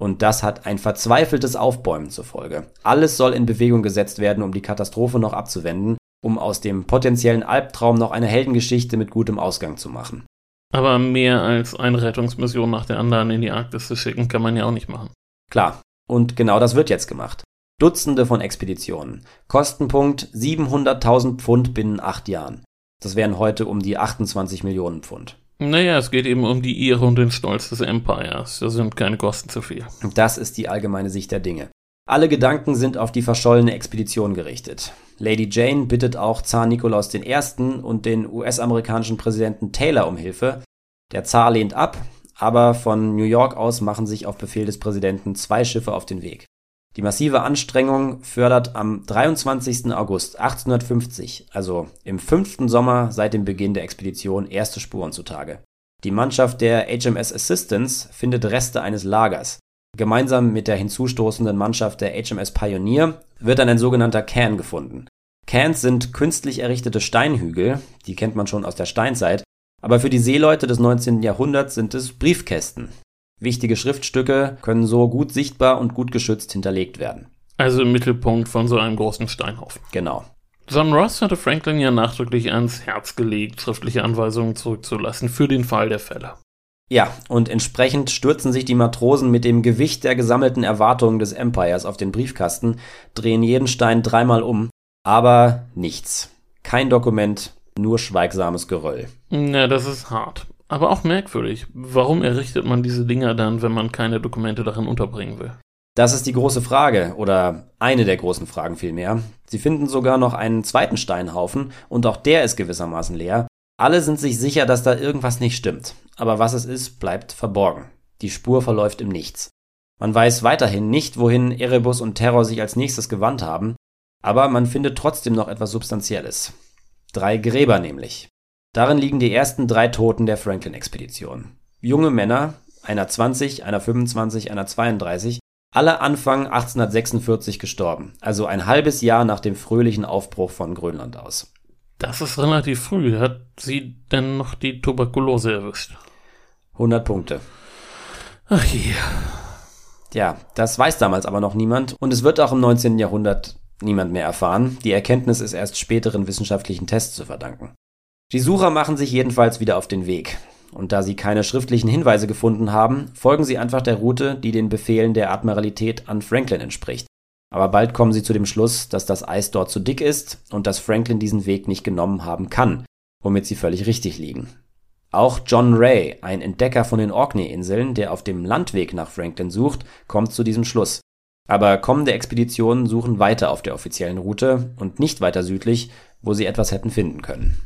Und das hat ein verzweifeltes Aufbäumen zur Folge. Alles soll in Bewegung gesetzt werden, um die Katastrophe noch abzuwenden, um aus dem potenziellen Albtraum noch eine Heldengeschichte mit gutem Ausgang zu machen. Aber mehr als eine Rettungsmission nach der anderen in die Arktis zu schicken, kann man ja auch nicht machen. Klar. Und genau das wird jetzt gemacht. Dutzende von Expeditionen. Kostenpunkt 700.000 Pfund binnen acht Jahren. Das wären heute um die 28 Millionen Pfund. Naja, es geht eben um die Ehre und den Stolz des Empires. Da sind keine Kosten zu viel. Das ist die allgemeine Sicht der Dinge. Alle Gedanken sind auf die verschollene Expedition gerichtet. Lady Jane bittet auch Zar Nikolaus I. und den US-amerikanischen Präsidenten Taylor um Hilfe. Der Zar lehnt ab, aber von New York aus machen sich auf Befehl des Präsidenten zwei Schiffe auf den Weg. Die massive Anstrengung fördert am 23. August 1850, also im fünften Sommer seit dem Beginn der Expedition, erste Spuren zutage. Die Mannschaft der HMS Assistance findet Reste eines Lagers. Gemeinsam mit der hinzustoßenden Mannschaft der HMS Pioneer wird dann ein sogenannter Cairn gefunden. Cairns sind künstlich errichtete Steinhügel, die kennt man schon aus der Steinzeit, aber für die Seeleute des 19. Jahrhunderts sind es Briefkästen. Wichtige Schriftstücke können so gut sichtbar und gut geschützt hinterlegt werden. Also im Mittelpunkt von so einem großen Steinhaufen. Genau. John Ross hatte Franklin ja nachdrücklich ans Herz gelegt, schriftliche Anweisungen zurückzulassen für den Fall der Fälle. Ja, und entsprechend stürzen sich die Matrosen mit dem Gewicht der gesammelten Erwartungen des Empires auf den Briefkasten, drehen jeden Stein dreimal um, aber nichts. Kein Dokument, nur schweigsames Geröll. Na, das ist hart. Aber auch merkwürdig. Warum errichtet man diese Dinger dann, wenn man keine Dokumente darin unterbringen will? Das ist die große Frage, oder eine der großen Fragen vielmehr. Sie finden sogar noch einen zweiten Steinhaufen, und auch der ist gewissermaßen leer, alle sind sich sicher, dass da irgendwas nicht stimmt. Aber was es ist, bleibt verborgen. Die Spur verläuft im Nichts. Man weiß weiterhin nicht, wohin Erebus und Terror sich als nächstes gewandt haben, aber man findet trotzdem noch etwas Substanzielles. Drei Gräber nämlich. Darin liegen die ersten drei Toten der Franklin-Expedition. Junge Männer, einer 20, einer 25, einer 32, alle Anfang 1846 gestorben, also ein halbes Jahr nach dem fröhlichen Aufbruch von Grönland aus. Das ist relativ früh. Hat sie denn noch die Tuberkulose erwischt? 100 Punkte. Ach je. Ja, das weiß damals aber noch niemand und es wird auch im 19. Jahrhundert niemand mehr erfahren. Die Erkenntnis ist erst späteren wissenschaftlichen Tests zu verdanken. Die Sucher machen sich jedenfalls wieder auf den Weg. Und da sie keine schriftlichen Hinweise gefunden haben, folgen sie einfach der Route, die den Befehlen der Admiralität an Franklin entspricht. Aber bald kommen sie zu dem Schluss, dass das Eis dort zu dick ist und dass Franklin diesen Weg nicht genommen haben kann, womit sie völlig richtig liegen. Auch John Ray, ein Entdecker von den Orkney-Inseln, der auf dem Landweg nach Franklin sucht, kommt zu diesem Schluss. Aber kommende Expeditionen suchen weiter auf der offiziellen Route und nicht weiter südlich, wo sie etwas hätten finden können.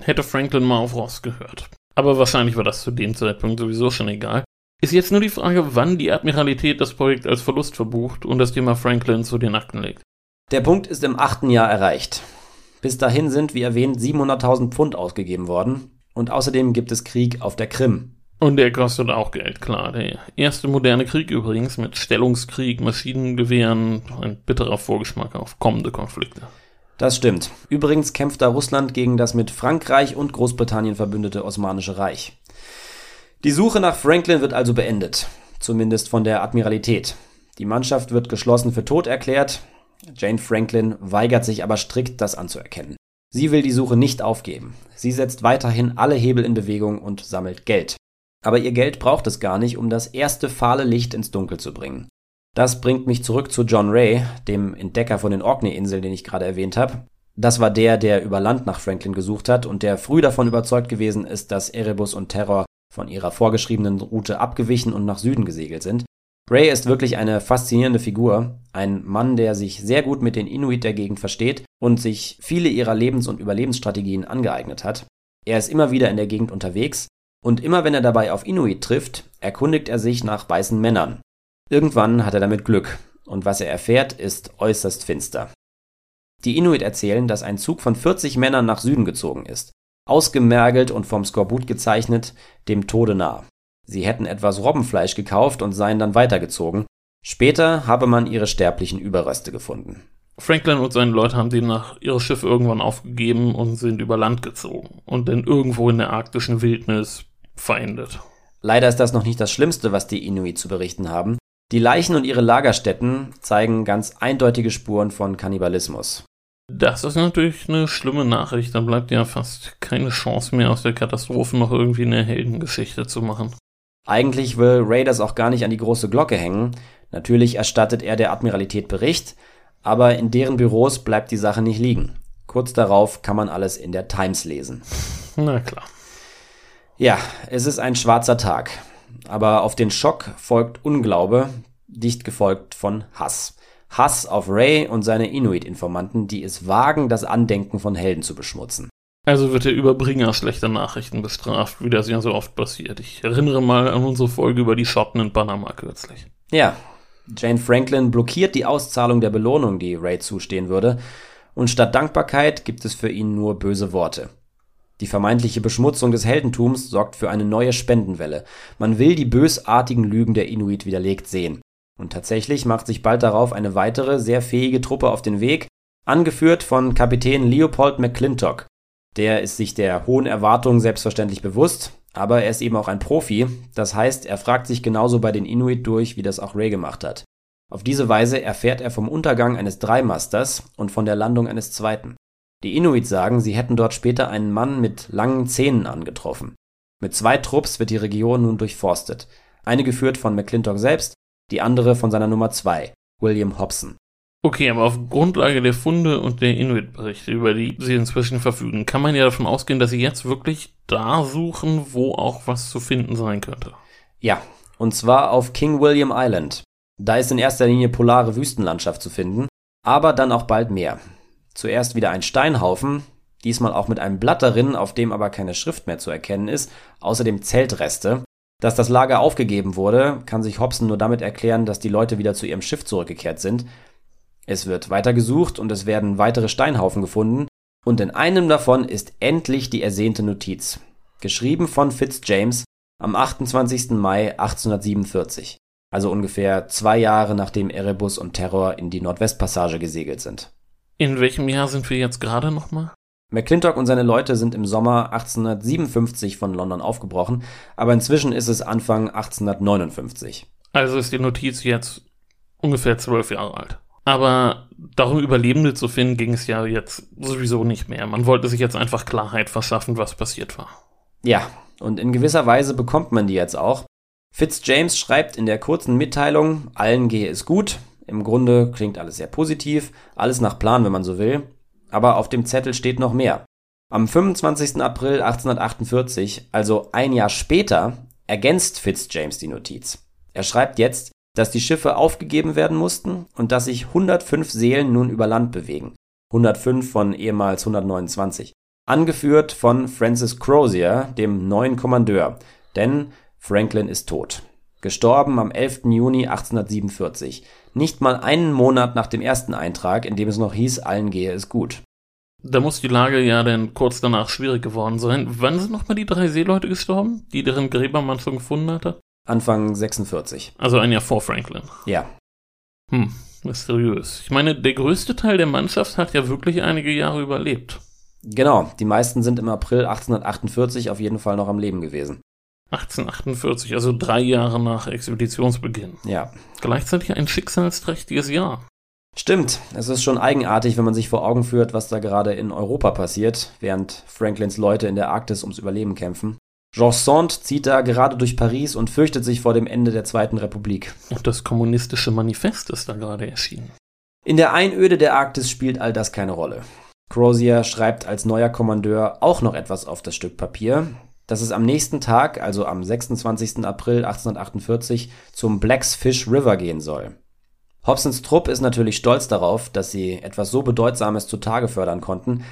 Hätte Franklin mal auf Ross gehört. Aber wahrscheinlich war das zu dem Zeitpunkt sowieso schon egal. Ist jetzt nur die Frage, wann die Admiralität das Projekt als Verlust verbucht und das Thema Franklin zu den Akten legt. Der Punkt ist im achten Jahr erreicht. Bis dahin sind, wie erwähnt, 700.000 Pfund ausgegeben worden und außerdem gibt es Krieg auf der Krim. Und der kostet auch Geld, klar. Der erste moderne Krieg übrigens mit Stellungskrieg, Maschinengewehren, ein bitterer Vorgeschmack auf kommende Konflikte. Das stimmt. Übrigens kämpft da Russland gegen das mit Frankreich und Großbritannien verbündete Osmanische Reich. Die Suche nach Franklin wird also beendet, zumindest von der Admiralität. Die Mannschaft wird geschlossen für tot erklärt, Jane Franklin weigert sich aber strikt, das anzuerkennen. Sie will die Suche nicht aufgeben. Sie setzt weiterhin alle Hebel in Bewegung und sammelt Geld. Aber ihr Geld braucht es gar nicht, um das erste fahle Licht ins Dunkel zu bringen. Das bringt mich zurück zu John Ray, dem Entdecker von den Orkney-Inseln, den ich gerade erwähnt habe. Das war der, der über Land nach Franklin gesucht hat und der früh davon überzeugt gewesen ist, dass Erebus und Terror von ihrer vorgeschriebenen Route abgewichen und nach Süden gesegelt sind. Ray ist wirklich eine faszinierende Figur, ein Mann, der sich sehr gut mit den Inuit der Gegend versteht und sich viele ihrer Lebens- und Überlebensstrategien angeeignet hat. Er ist immer wieder in der Gegend unterwegs und immer wenn er dabei auf Inuit trifft, erkundigt er sich nach weißen Männern. Irgendwann hat er damit Glück und was er erfährt, ist äußerst finster. Die Inuit erzählen, dass ein Zug von 40 Männern nach Süden gezogen ist, ausgemergelt und vom Skorbut gezeichnet, dem Tode nah. Sie hätten etwas Robbenfleisch gekauft und seien dann weitergezogen. Später habe man ihre sterblichen Überreste gefunden. Franklin und seine Leute haben demnach ihre Schiffe irgendwann aufgegeben und sind über Land gezogen und dann irgendwo in der arktischen Wildnis verendet. Leider ist das noch nicht das Schlimmste, was die Inuit zu berichten haben. Die Leichen und ihre Lagerstätten zeigen ganz eindeutige Spuren von Kannibalismus. Das ist natürlich eine schlimme Nachricht. Da bleibt ja fast keine Chance mehr, aus der Katastrophe noch irgendwie eine Heldengeschichte zu machen. Eigentlich will Ray das auch gar nicht an die große Glocke hängen. Natürlich erstattet er der Admiralität Bericht, aber in deren Büros bleibt die Sache nicht liegen. Kurz darauf kann man alles in der Times lesen. Na klar. Ja, es ist ein schwarzer Tag. Aber auf den Schock folgt Unglaube, dicht gefolgt von Hass. Hass auf Ray und seine Inuit-Informanten, die es wagen, das Andenken von Helden zu beschmutzen. Also wird der Überbringer schlechter Nachrichten bestraft, wie das ja so oft passiert. Ich erinnere mal an unsere Folge über die Schotten in Panama kürzlich. Ja, Jane Franklin blockiert die Auszahlung der Belohnung, die Ray zustehen würde, und statt Dankbarkeit gibt es für ihn nur böse Worte. Die vermeintliche Beschmutzung des Heldentums sorgt für eine neue Spendenwelle. Man will die bösartigen Lügen der Inuit widerlegt sehen. Und tatsächlich macht sich bald darauf eine weitere, sehr fähige Truppe auf den Weg, angeführt von Kapitän Leopold McClintock, der ist sich der hohen Erwartungen selbstverständlich bewusst, aber er ist eben auch ein Profi, das heißt, er fragt sich genauso bei den Inuit durch, wie das auch Ray gemacht hat. Auf diese Weise erfährt er vom Untergang eines Dreimasters und von der Landung eines zweiten. Die Inuit sagen, sie hätten dort später einen Mann mit langen Zähnen angetroffen. Mit zwei Trupps wird die Region nun durchforstet. Eine geführt von McClintock selbst, die andere von seiner Nummer zwei, William Hobson. Okay, aber auf Grundlage der Funde und der Inuit-Berichte, über die sie inzwischen verfügen, kann man ja davon ausgehen, dass sie jetzt wirklich da suchen, wo auch was zu finden sein könnte. Ja, und zwar auf King William Island. Da ist in erster Linie polare Wüstenlandschaft zu finden, aber dann auch bald mehr. Zuerst wieder ein Steinhaufen, diesmal auch mit einem Blatt darin, auf dem aber keine Schrift mehr zu erkennen ist, außerdem Zeltreste. Dass das Lager aufgegeben wurde, kann sich Hobson nur damit erklären, dass die Leute wieder zu ihrem Schiff zurückgekehrt sind, es wird weiter gesucht und es werden weitere Steinhaufen gefunden, und in einem davon ist endlich die ersehnte Notiz, geschrieben von Fitzjames am 28. Mai 1847, also ungefähr zwei Jahre nachdem Erebus und Terror in die Nordwestpassage gesegelt sind. In welchem Jahr sind wir jetzt gerade nochmal? McClintock und seine Leute sind im Sommer 1857 von London aufgebrochen, aber inzwischen ist es Anfang 1859. Also ist die Notiz jetzt ungefähr zwölf Jahre alt. Aber darum Überlebende zu finden, ging es ja jetzt sowieso nicht mehr. Man wollte sich jetzt einfach Klarheit verschaffen, was passiert war. Ja, und in gewisser Weise bekommt man die jetzt auch. Fitzjames schreibt in der kurzen Mitteilung, allen gehe es gut. Im Grunde klingt alles sehr positiv, alles nach Plan, wenn man so will. Aber auf dem Zettel steht noch mehr. Am 25. April 1848, also ein Jahr später, ergänzt Fitzjames die Notiz. Er schreibt jetzt, dass die Schiffe aufgegeben werden mussten und dass sich 105 Seelen nun über Land bewegen. 105 von ehemals 129. Angeführt von Francis Crozier, dem neuen Kommandeur, denn Franklin ist tot. Gestorben am 11. Juni 1847, nicht mal einen Monat nach dem ersten Eintrag, in dem es noch hieß, allen gehe es gut. Da muss die Lage ja dann kurz danach schwierig geworden sein. Wann sind nochmal die drei Seeleute gestorben, die deren Gräber man schon gefunden hatte? Anfang 46. Also ein Jahr vor Franklin. Ja. Hm, mysteriös. Ich meine, der größte Teil der Mannschaft hat ja wirklich einige Jahre überlebt. Genau, die meisten sind im April 1848 auf jeden Fall noch am Leben gewesen. 1848, also drei Jahre nach Expeditionsbeginn. Ja. Gleichzeitig ein schicksalsträchtiges Jahr. Stimmt, es ist schon eigenartig, wenn man sich vor Augen führt, was da gerade in Europa passiert, während Franklins Leute in der Arktis ums Überleben kämpfen. Georges Sand zieht da gerade durch Paris und fürchtet sich vor dem Ende der Zweiten Republik. Und das kommunistische Manifest ist da gerade erschienen. In der Einöde der Arktis spielt all das keine Rolle. Crozier schreibt als neuer Kommandeur auch noch etwas auf das Stück Papier, dass es am nächsten Tag, also am 26. April 1848, zum Blacks Fish River gehen soll. Hobsons Trupp ist natürlich stolz darauf, dass sie etwas so Bedeutsames zutage fördern konnten,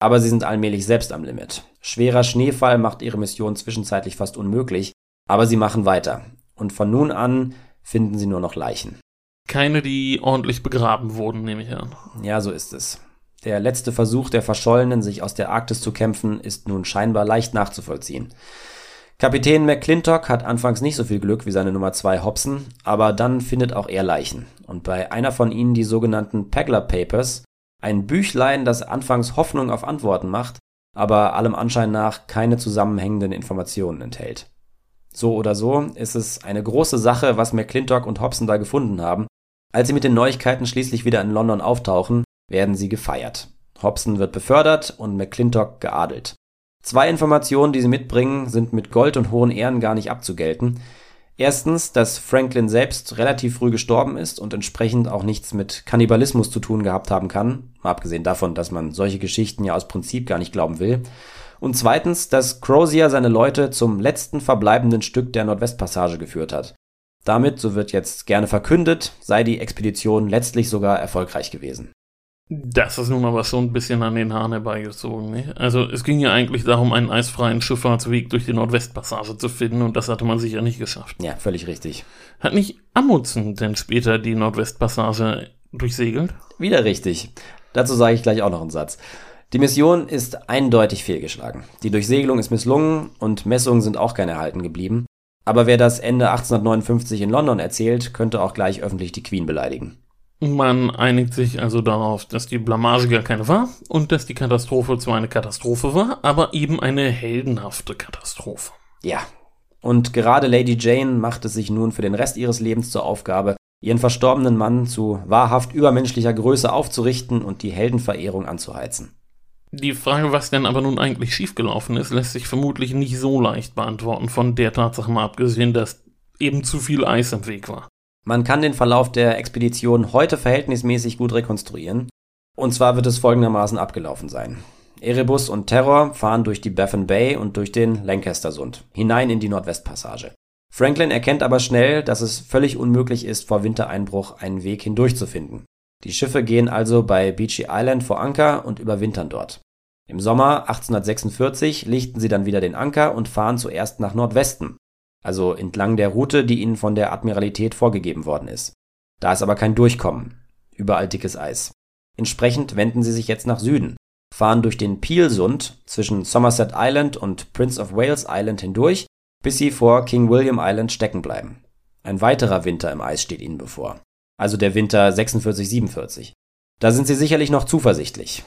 aber sie sind allmählich selbst am Limit. Schwerer Schneefall macht ihre Mission zwischenzeitlich fast unmöglich, aber sie machen weiter. Und von nun an finden sie nur noch Leichen. Keine, die ordentlich begraben wurden, nehme ich an. Ja, so ist es. Der letzte Versuch der Verschollenen, sich aus der Arktis zu kämpfen, ist nun scheinbar leicht nachzuvollziehen. Kapitän McClintock hat anfangs nicht so viel Glück wie seine Nummer 2 Hobson, aber dann findet auch er Leichen. Und bei einer von ihnen die sogenannten Pegler Papers, ein Büchlein, das anfangs Hoffnung auf Antworten macht, aber allem Anschein nach keine zusammenhängenden Informationen enthält. So oder so ist es eine große Sache, was McClintock und Hobson da gefunden haben. Als sie mit den Neuigkeiten schließlich wieder in London auftauchen, werden sie gefeiert. Hobson wird befördert und McClintock geadelt. Zwei Informationen, die sie mitbringen, sind mit Gold und hohen Ehren gar nicht abzugelten. Erstens, dass Franklin selbst relativ früh gestorben ist und entsprechend auch nichts mit Kannibalismus zu tun gehabt haben kann, mal abgesehen davon, dass man solche Geschichten ja aus Prinzip gar nicht glauben will. Und zweitens, dass Crozier seine Leute zum letzten verbleibenden Stück der Nordwestpassage geführt hat. Damit, so wird jetzt gerne verkündet, sei die Expedition letztlich sogar erfolgreich gewesen. Das ist nun aber so ein bisschen an den Haaren herbeigezogen. Ne? Also es ging ja eigentlich darum, einen eisfreien Schifffahrtsweg durch die Nordwestpassage zu finden und das hatte man sicher nicht geschafft. Ja, völlig richtig. Hat nicht Amundsen denn später die Nordwestpassage durchsegelt? Wieder richtig. Dazu sage ich gleich auch noch einen Satz. Die Mission ist eindeutig fehlgeschlagen. Die Durchsegelung ist misslungen und Messungen sind auch keine erhalten geblieben. Aber wer das Ende 1859 in London erzählt, könnte auch gleich öffentlich die Queen beleidigen. Man einigt sich also darauf, dass die Blamage gar keine war und dass die Katastrophe zwar eine Katastrophe war, aber eben eine heldenhafte Katastrophe. Ja. Und gerade Lady Jane macht es sich nun für den Rest ihres Lebens zur Aufgabe, ihren verstorbenen Mann zu wahrhaft übermenschlicher Größe aufzurichten und die Heldenverehrung anzuheizen. Die Frage, was denn aber nun eigentlich schiefgelaufen ist, lässt sich vermutlich nicht so leicht beantworten, von der Tatsache mal abgesehen, dass eben zu viel Eis im Weg war. Man kann den Verlauf der Expedition heute verhältnismäßig gut rekonstruieren. Und zwar wird es folgendermaßen abgelaufen sein. Erebus und Terror fahren durch die Baffin Bay und durch den Lancaster-Sund, hinein in die Nordwestpassage. Franklin erkennt aber schnell, dass es völlig unmöglich ist, vor Wintereinbruch einen Weg hindurchzufinden. Die Schiffe gehen also bei Beechy Island vor Anker und überwintern dort. Im Sommer 1846 lichten sie dann wieder den Anker und fahren zuerst nach Nordwesten, also entlang der Route, die ihnen von der Admiralität vorgegeben worden ist. Da ist aber kein Durchkommen. Überall dickes Eis. Entsprechend wenden sie sich jetzt nach Süden, fahren durch den Peel-Sund zwischen Somerset Island und Prince of Wales Island hindurch, bis sie vor King William Island stecken bleiben. Ein weiterer Winter im Eis steht ihnen bevor. Also der Winter 46-47. Da sind sie sicherlich noch zuversichtlich.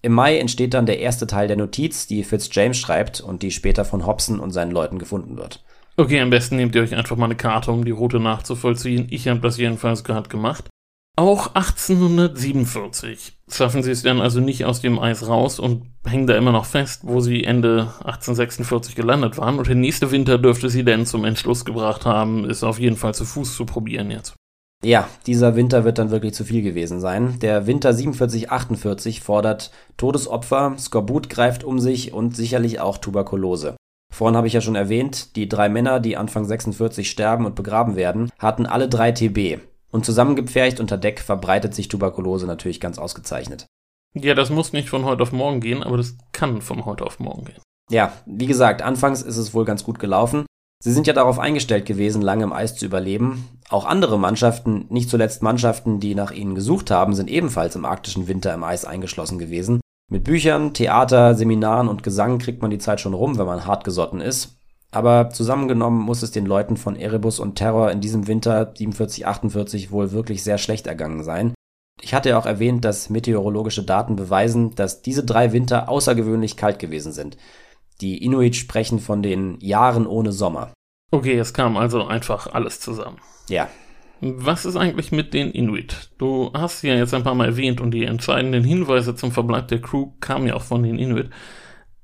Im Mai entsteht dann der erste Teil der Notiz, die Fitzjames schreibt und die später von Hobson und seinen Leuten gefunden wird. Okay, am besten nehmt ihr euch einfach mal eine Karte, um die Route nachzuvollziehen. Ich habe das jedenfalls gerade gemacht. Auch 1847 schaffen sie es dann also nicht aus dem Eis raus und hängen da immer noch fest, wo sie Ende 1846 gelandet waren. Und der nächste Winter dürfte sie dann zum Entschluss gebracht haben, ist auf jeden Fall zu Fuß zu probieren jetzt. Ja, dieser Winter wird dann wirklich zu viel gewesen sein. Der Winter 47-48 fordert Todesopfer, Skorbut greift um sich und sicherlich auch Tuberkulose. Vorhin habe ich ja schon erwähnt, die drei Männer, die Anfang 46 sterben und begraben werden, hatten alle drei TB. Und zusammengepfercht unter Deck verbreitet sich Tuberkulose natürlich ganz ausgezeichnet. Ja, das muss nicht von heute auf morgen gehen, aber das kann von heute auf morgen gehen. Ja, wie gesagt, anfangs ist es wohl ganz gut gelaufen. Sie sind ja darauf eingestellt gewesen, lange im Eis zu überleben. Auch andere Mannschaften, nicht zuletzt Mannschaften, die nach ihnen gesucht haben, sind ebenfalls im arktischen Winter im Eis eingeschlossen gewesen. Mit Büchern, Theater, Seminaren und Gesang kriegt man die Zeit schon rum, wenn man hartgesotten ist. Aber zusammengenommen muss es den Leuten von Erebus und Terror in diesem Winter 47, 48 wohl wirklich sehr schlecht ergangen sein. Ich hatte ja auch erwähnt, dass meteorologische Daten beweisen, dass diese drei Winter außergewöhnlich kalt gewesen sind. Die Inuit sprechen von den Jahren ohne Sommer. Okay, es kam also einfach alles zusammen. Ja, was ist eigentlich mit den Inuit? Du hast sie ja jetzt ein paar Mal erwähnt und die entscheidenden Hinweise zum Verbleib der Crew kamen ja auch von den Inuit.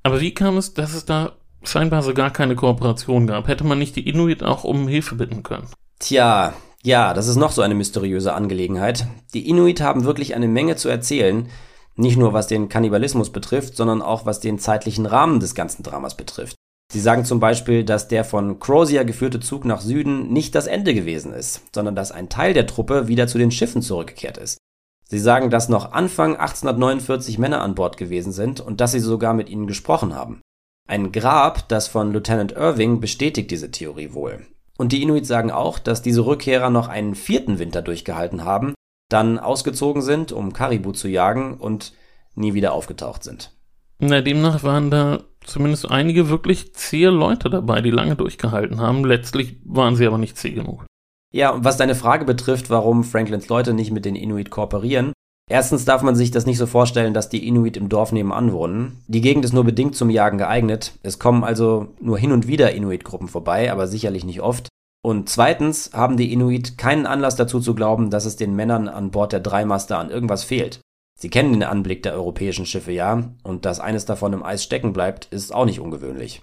Aber wie kam es, dass es da scheinbar so gar keine Kooperation gab? Hätte man nicht die Inuit auch um Hilfe bitten können? Tja, ja, das ist noch so eine mysteriöse Angelegenheit. Die Inuit haben wirklich eine Menge zu erzählen, Nicht nur was den Kannibalismus betrifft, sondern auch was den zeitlichen Rahmen des ganzen Dramas betrifft. Sie sagen zum Beispiel, dass der von Crozier geführte Zug nach Süden nicht das Ende gewesen ist, sondern dass ein Teil der Truppe wieder zu den Schiffen zurückgekehrt ist. Sie sagen, dass noch Anfang 1849 Männer an Bord gewesen sind und dass sie sogar mit ihnen gesprochen haben. Ein Grab, das von Lieutenant Irving, bestätigt diese Theorie wohl. Und die Inuit sagen auch, dass diese Rückkehrer noch einen vierten Winter durchgehalten haben, dann ausgezogen sind, um Karibu zu jagen und nie wieder aufgetaucht sind. Na, demnach waren da zumindest einige wirklich zähe Leute dabei, die lange durchgehalten haben. Letztlich waren sie aber nicht zäh genug. Ja, und was deine Frage betrifft, warum Franklins Leute nicht mit den Inuit kooperieren, Erstens darf man sich das nicht so vorstellen, dass die Inuit im Dorf nebenan wohnen. Die Gegend ist nur bedingt zum Jagen geeignet. Es kommen also nur hin und wieder Inuit-Gruppen vorbei, aber sicherlich nicht oft. Und zweitens haben die Inuit keinen Anlass dazu zu glauben, dass es den Männern an Bord der Dreimaster an irgendwas fehlt. Sie kennen den Anblick der europäischen Schiffe ja, und dass eines davon im Eis stecken bleibt, ist auch nicht ungewöhnlich.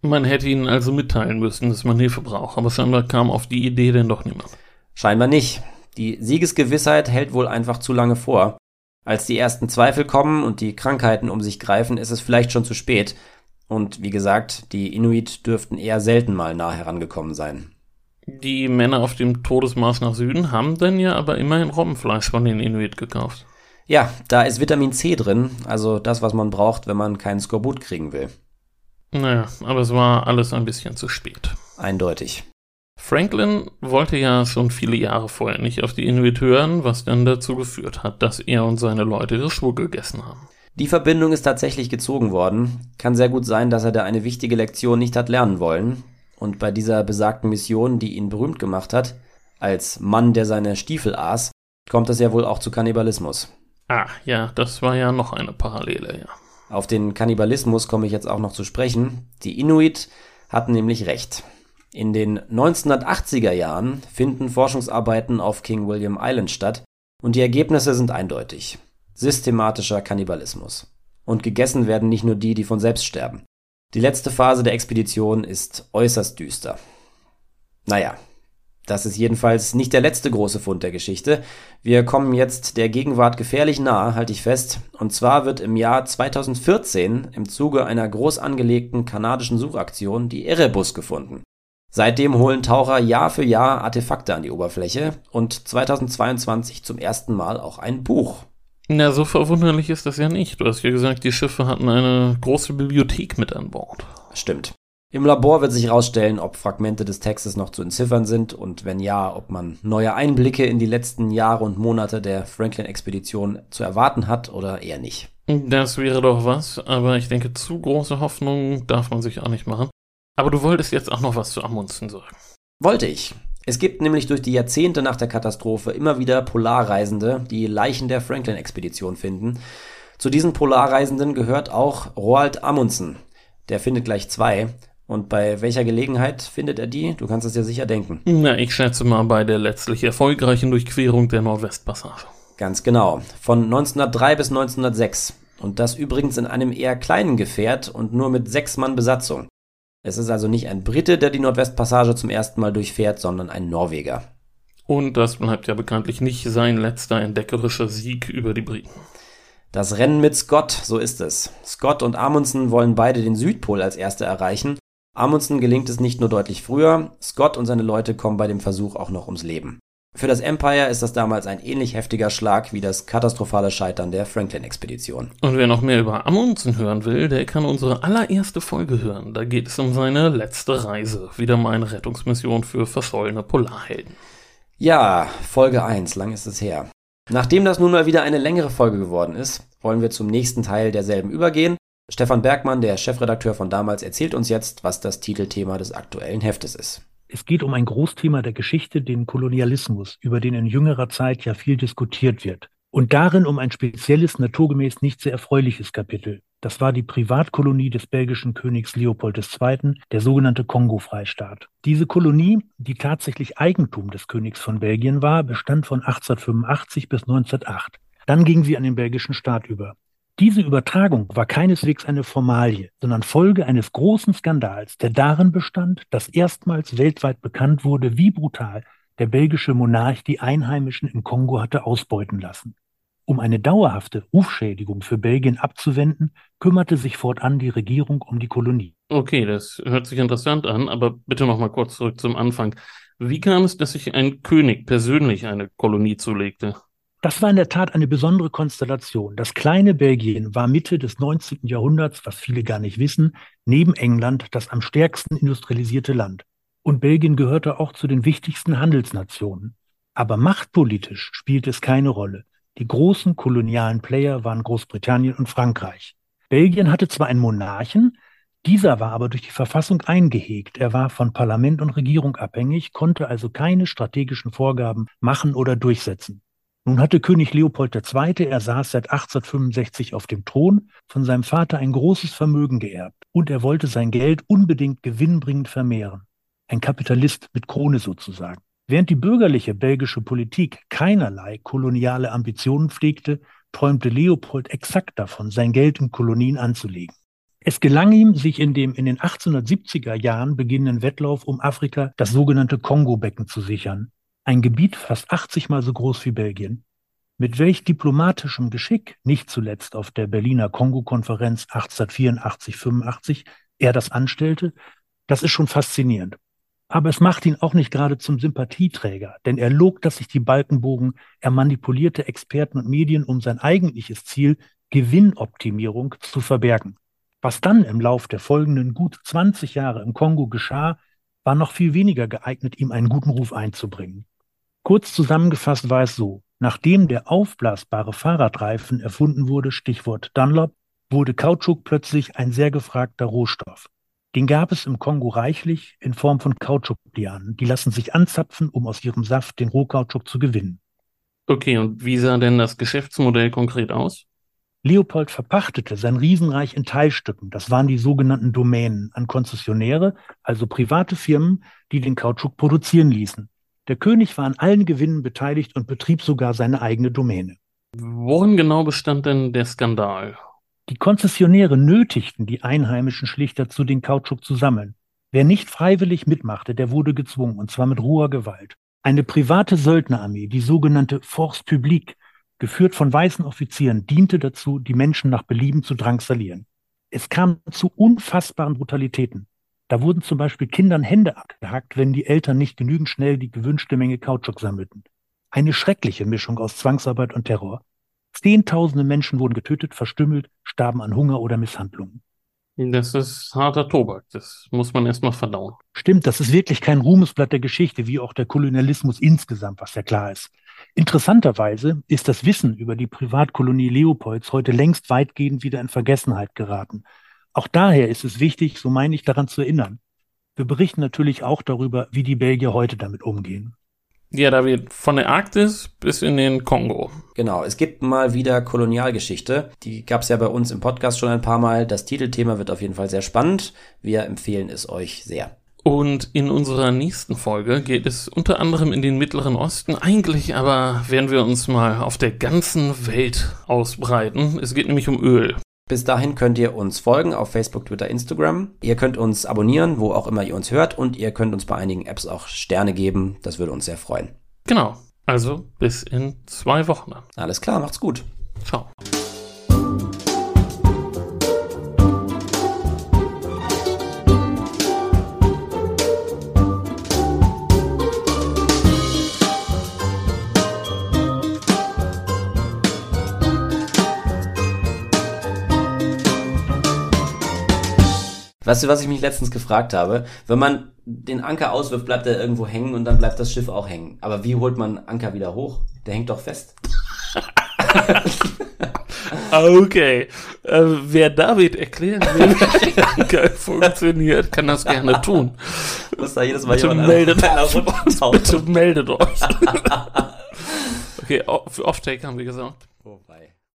Man hätte ihnen also mitteilen müssen, dass man Hilfe braucht, aber scheinbar kam auf die Idee denn doch niemand. Scheinbar nicht. Die Siegesgewissheit hält wohl einfach zu lange vor. Als die ersten Zweifel kommen und die Krankheiten um sich greifen, ist es vielleicht schon zu spät. Und wie gesagt, die Inuit dürften eher selten mal nah herangekommen sein. Die Männer auf dem Todesmaß nach Süden haben denn ja aber immerhin Robbenfleisch von den Inuit gekauft. Ja, da ist Vitamin C drin, also das, was man braucht, wenn man keinen Skorbut kriegen will. Naja, aber es war alles ein bisschen zu spät. Eindeutig. Franklin wollte ja schon viele Jahre vorher nicht auf die Inuit hören, was dann dazu geführt hat, dass er und seine Leute ihre Schwur gegessen haben. Die Verbindung ist tatsächlich gezogen worden. Kann sehr gut sein, dass er da eine wichtige Lektion nicht hat lernen wollen. Und bei dieser besagten Mission, die ihn berühmt gemacht hat, als Mann, der seine Stiefel aß, kommt es ja wohl auch zu Kannibalismus. Ah, ja, das war ja noch eine Parallele, ja. Auf den Kannibalismus komme ich jetzt auch noch zu sprechen. Die Inuit hatten nämlich recht. In den 1980er Jahren finden Forschungsarbeiten auf King William Island statt und die Ergebnisse sind eindeutig. Systematischer Kannibalismus. Und gegessen werden nicht nur die, die von selbst sterben. Die letzte Phase der Expedition ist äußerst düster. Naja, das ist jedenfalls nicht der letzte große Fund der Geschichte. Wir kommen jetzt der Gegenwart gefährlich nahe, halte ich fest. Und zwar wird im Jahr 2014 im Zuge einer groß angelegten kanadischen Suchaktion die Erebus gefunden. Seitdem holen Taucher Jahr für Jahr Artefakte an die Oberfläche und 2022 zum ersten Mal auch ein Buch. Na, so verwunderlich ist das ja nicht. Du hast ja gesagt, die Schiffe hatten eine große Bibliothek mit an Bord. Stimmt. Im Labor wird sich herausstellen, ob Fragmente des Textes noch zu entziffern sind und wenn ja, ob man neue Einblicke in die letzten Jahre und Monate der Franklin-Expedition zu erwarten hat oder eher nicht. Das wäre doch was, aber ich denke, zu große Hoffnungen darf man sich auch nicht machen. Aber du wolltest jetzt auch noch was zu Amundsen sagen. Wollte ich. Es gibt nämlich durch die Jahrzehnte nach der Katastrophe immer wieder Polarreisende, die Leichen der Franklin-Expedition finden. Zu diesen Polarreisenden gehört auch Roald Amundsen. Der findet gleich zwei. Und bei welcher Gelegenheit findet er die? Du kannst es dir sicher denken. Na, ich schätze mal bei der letztlich erfolgreichen Durchquerung der Nordwestpassage. Ganz genau. Von 1903 bis 1906. Und das übrigens in einem eher kleinen Gefährt und nur mit sechs Mann Besatzung. Es ist also nicht ein Brite, der die Nordwestpassage zum ersten Mal durchfährt, sondern ein Norweger. Und das bleibt ja bekanntlich nicht sein letzter entdeckerischer Sieg über die Briten. Das Rennen mit Scott, so ist es. Scott und Amundsen wollen beide den Südpol als Erste erreichen. Amundsen gelingt es nicht nur deutlich früher, Scott und seine Leute kommen bei dem Versuch auch noch ums Leben. Für das Empire ist das damals ein ähnlich heftiger Schlag wie das katastrophale Scheitern der Franklin-Expedition. Und wer noch mehr über Amundsen hören will, der kann unsere allererste Folge hören. Da geht es um seine letzte Reise. Wieder mal eine Rettungsmission für verschollene Polarhelden. Ja, Folge 1, lang ist es her. Nachdem das nun mal wieder eine längere Folge geworden ist, wollen wir zum nächsten Teil derselben übergehen. Stefan Bergmann, der Chefredakteur von damals, erzählt uns jetzt, was das Titelthema des aktuellen Heftes ist. Es geht um ein Großthema der Geschichte, den Kolonialismus, über den in jüngerer Zeit ja viel diskutiert wird. Und darin um ein spezielles, naturgemäß nicht sehr erfreuliches Kapitel. Das war die Privatkolonie des belgischen Königs Leopold II., der sogenannte Kongo-Freistaat. Diese Kolonie, die tatsächlich Eigentum des Königs von Belgien war, bestand von 1885 bis 1908. Dann ging sie an den belgischen Staat über. Diese Übertragung war keineswegs eine Formalie, sondern Folge eines großen Skandals, der darin bestand, dass erstmals weltweit bekannt wurde, wie brutal der belgische Monarch die Einheimischen im Kongo hatte ausbeuten lassen. Um eine dauerhafte Rufschädigung für Belgien abzuwenden, kümmerte sich fortan die Regierung um die Kolonie. Okay, das hört sich interessant an, aber bitte noch mal kurz zurück zum Anfang. Wie kam es, dass sich ein König persönlich eine Kolonie zulegte? Das war in der Tat eine besondere Konstellation. Das kleine Belgien war Mitte des 19. Jahrhunderts, was viele gar nicht wissen, neben England das am stärksten industrialisierte Land. Und Belgien gehörte auch zu den wichtigsten Handelsnationen. Aber machtpolitisch spielte es keine Rolle. Die großen kolonialen Player waren Großbritannien und Frankreich. Belgien hatte zwar einen Monarchen, dieser war aber durch die Verfassung eingehegt. Er war von Parlament und Regierung abhängig, konnte also keine strategischen Vorgaben machen oder durchsetzen. Nun hatte König Leopold II., er saß seit 1865 auf dem Thron, von seinem Vater ein großes Vermögen geerbt und er wollte sein Geld unbedingt gewinnbringend vermehren. Ein Kapitalist mit Krone sozusagen. Während die bürgerliche belgische Politik keinerlei koloniale Ambitionen pflegte, träumte Leopold exakt davon, sein Geld in Kolonien anzulegen. Es gelang ihm, sich in dem in den 1870er Jahren beginnenden Wettlauf um Afrika das sogenannte Kongo-Becken zu sichern, ein Gebiet fast 80 mal so groß wie Belgien. Mit welch diplomatischem Geschick, nicht zuletzt auf der Berliner Kongo-Konferenz 1884-85, er das anstellte, das ist schon faszinierend. Aber es macht ihn auch nicht gerade zum Sympathieträger, denn er log, dass sich die Balken bogen, er manipulierte Experten und Medien, um sein eigentliches Ziel, Gewinnoptimierung, zu verbergen. Was dann im Lauf der folgenden gut 20 Jahre im Kongo geschah, war noch viel weniger geeignet, ihm einen guten Ruf einzubringen. Kurz zusammengefasst war es so, nachdem der aufblasbare Fahrradreifen erfunden wurde, Stichwort Dunlop, wurde Kautschuk plötzlich ein sehr gefragter Rohstoff. Den gab es im Kongo reichlich in Form von Kautschuklianen. Die lassen sich anzapfen, um aus ihrem Saft den Rohkautschuk zu gewinnen. Okay, und wie sah denn das Geschäftsmodell konkret aus? Leopold verpachtete sein Riesenreich in Teilstücken, das waren die sogenannten Domänen, an Konzessionäre, also private Firmen, die den Kautschuk produzieren ließen. Der König war an allen Gewinnen beteiligt und betrieb sogar seine eigene Domäne. Worin genau bestand denn der Skandal? Die Konzessionäre nötigten die einheimischen schlicht dazu, den Kautschuk zu sammeln. Wer nicht freiwillig mitmachte, der wurde gezwungen, und zwar mit roher Gewalt. Eine private Söldnerarmee, die sogenannte Force Publique, geführt von weißen Offizieren, diente dazu, die Menschen nach Belieben zu drangsalieren. Es kam zu unfassbaren Brutalitäten. Da wurden zum Beispiel Kindern Hände abgehackt, wenn die Eltern nicht genügend schnell die gewünschte Menge Kautschuk sammelten. Eine schreckliche Mischung aus Zwangsarbeit und Terror. Zehntausende Menschen wurden getötet, verstümmelt, starben an Hunger oder Misshandlungen. Das ist harter Tobak. Das muss man erstmal verdauen. Stimmt, das ist wirklich kein Ruhmesblatt der Geschichte, wie auch der Kolonialismus insgesamt, was ja klar ist. Interessanterweise ist das Wissen über die Privatkolonie Leopolds heute längst weitgehend wieder in Vergessenheit geraten. Auch daher ist es wichtig, so meine ich, daran zu erinnern. Wir berichten natürlich auch darüber, wie die Belgier heute damit umgehen. Ja, da wird von der Arktis bis in den Kongo. Genau, es gibt mal wieder Kolonialgeschichte. Die gab es ja bei uns im Podcast schon ein paar Mal. Das Titelthema wird auf jeden Fall sehr spannend. Wir empfehlen es euch sehr. Und in unserer nächsten Folge geht es unter anderem in den Mittleren Osten. Eigentlich aber werden wir uns mal auf der ganzen Welt ausbreiten. Es geht nämlich um Öl. Bis dahin könnt ihr uns folgen auf Facebook, Twitter, Instagram. Ihr könnt uns abonnieren, wo auch immer ihr uns hört. Und ihr könnt uns bei einigen Apps auch Sterne geben. Das würde uns sehr freuen. Genau. Also bis in zwei Wochen. Alles klar, macht's gut. Ciao. Weißt du, was ich mich letztens gefragt habe? Wenn man den Anker auswirft, bleibt er irgendwo hängen und dann bleibt das Schiff auch hängen. Aber wie holt man Anker wieder hoch? Der hängt doch fest. Okay. Äh, wer David erklären will, wie der Anker funktioniert, kann das gerne tun. Muss da jedes Mal Bitte jemand meldet euch. Bitte meldet euch. Okay, für Off-Take haben wir gesagt. Wobei.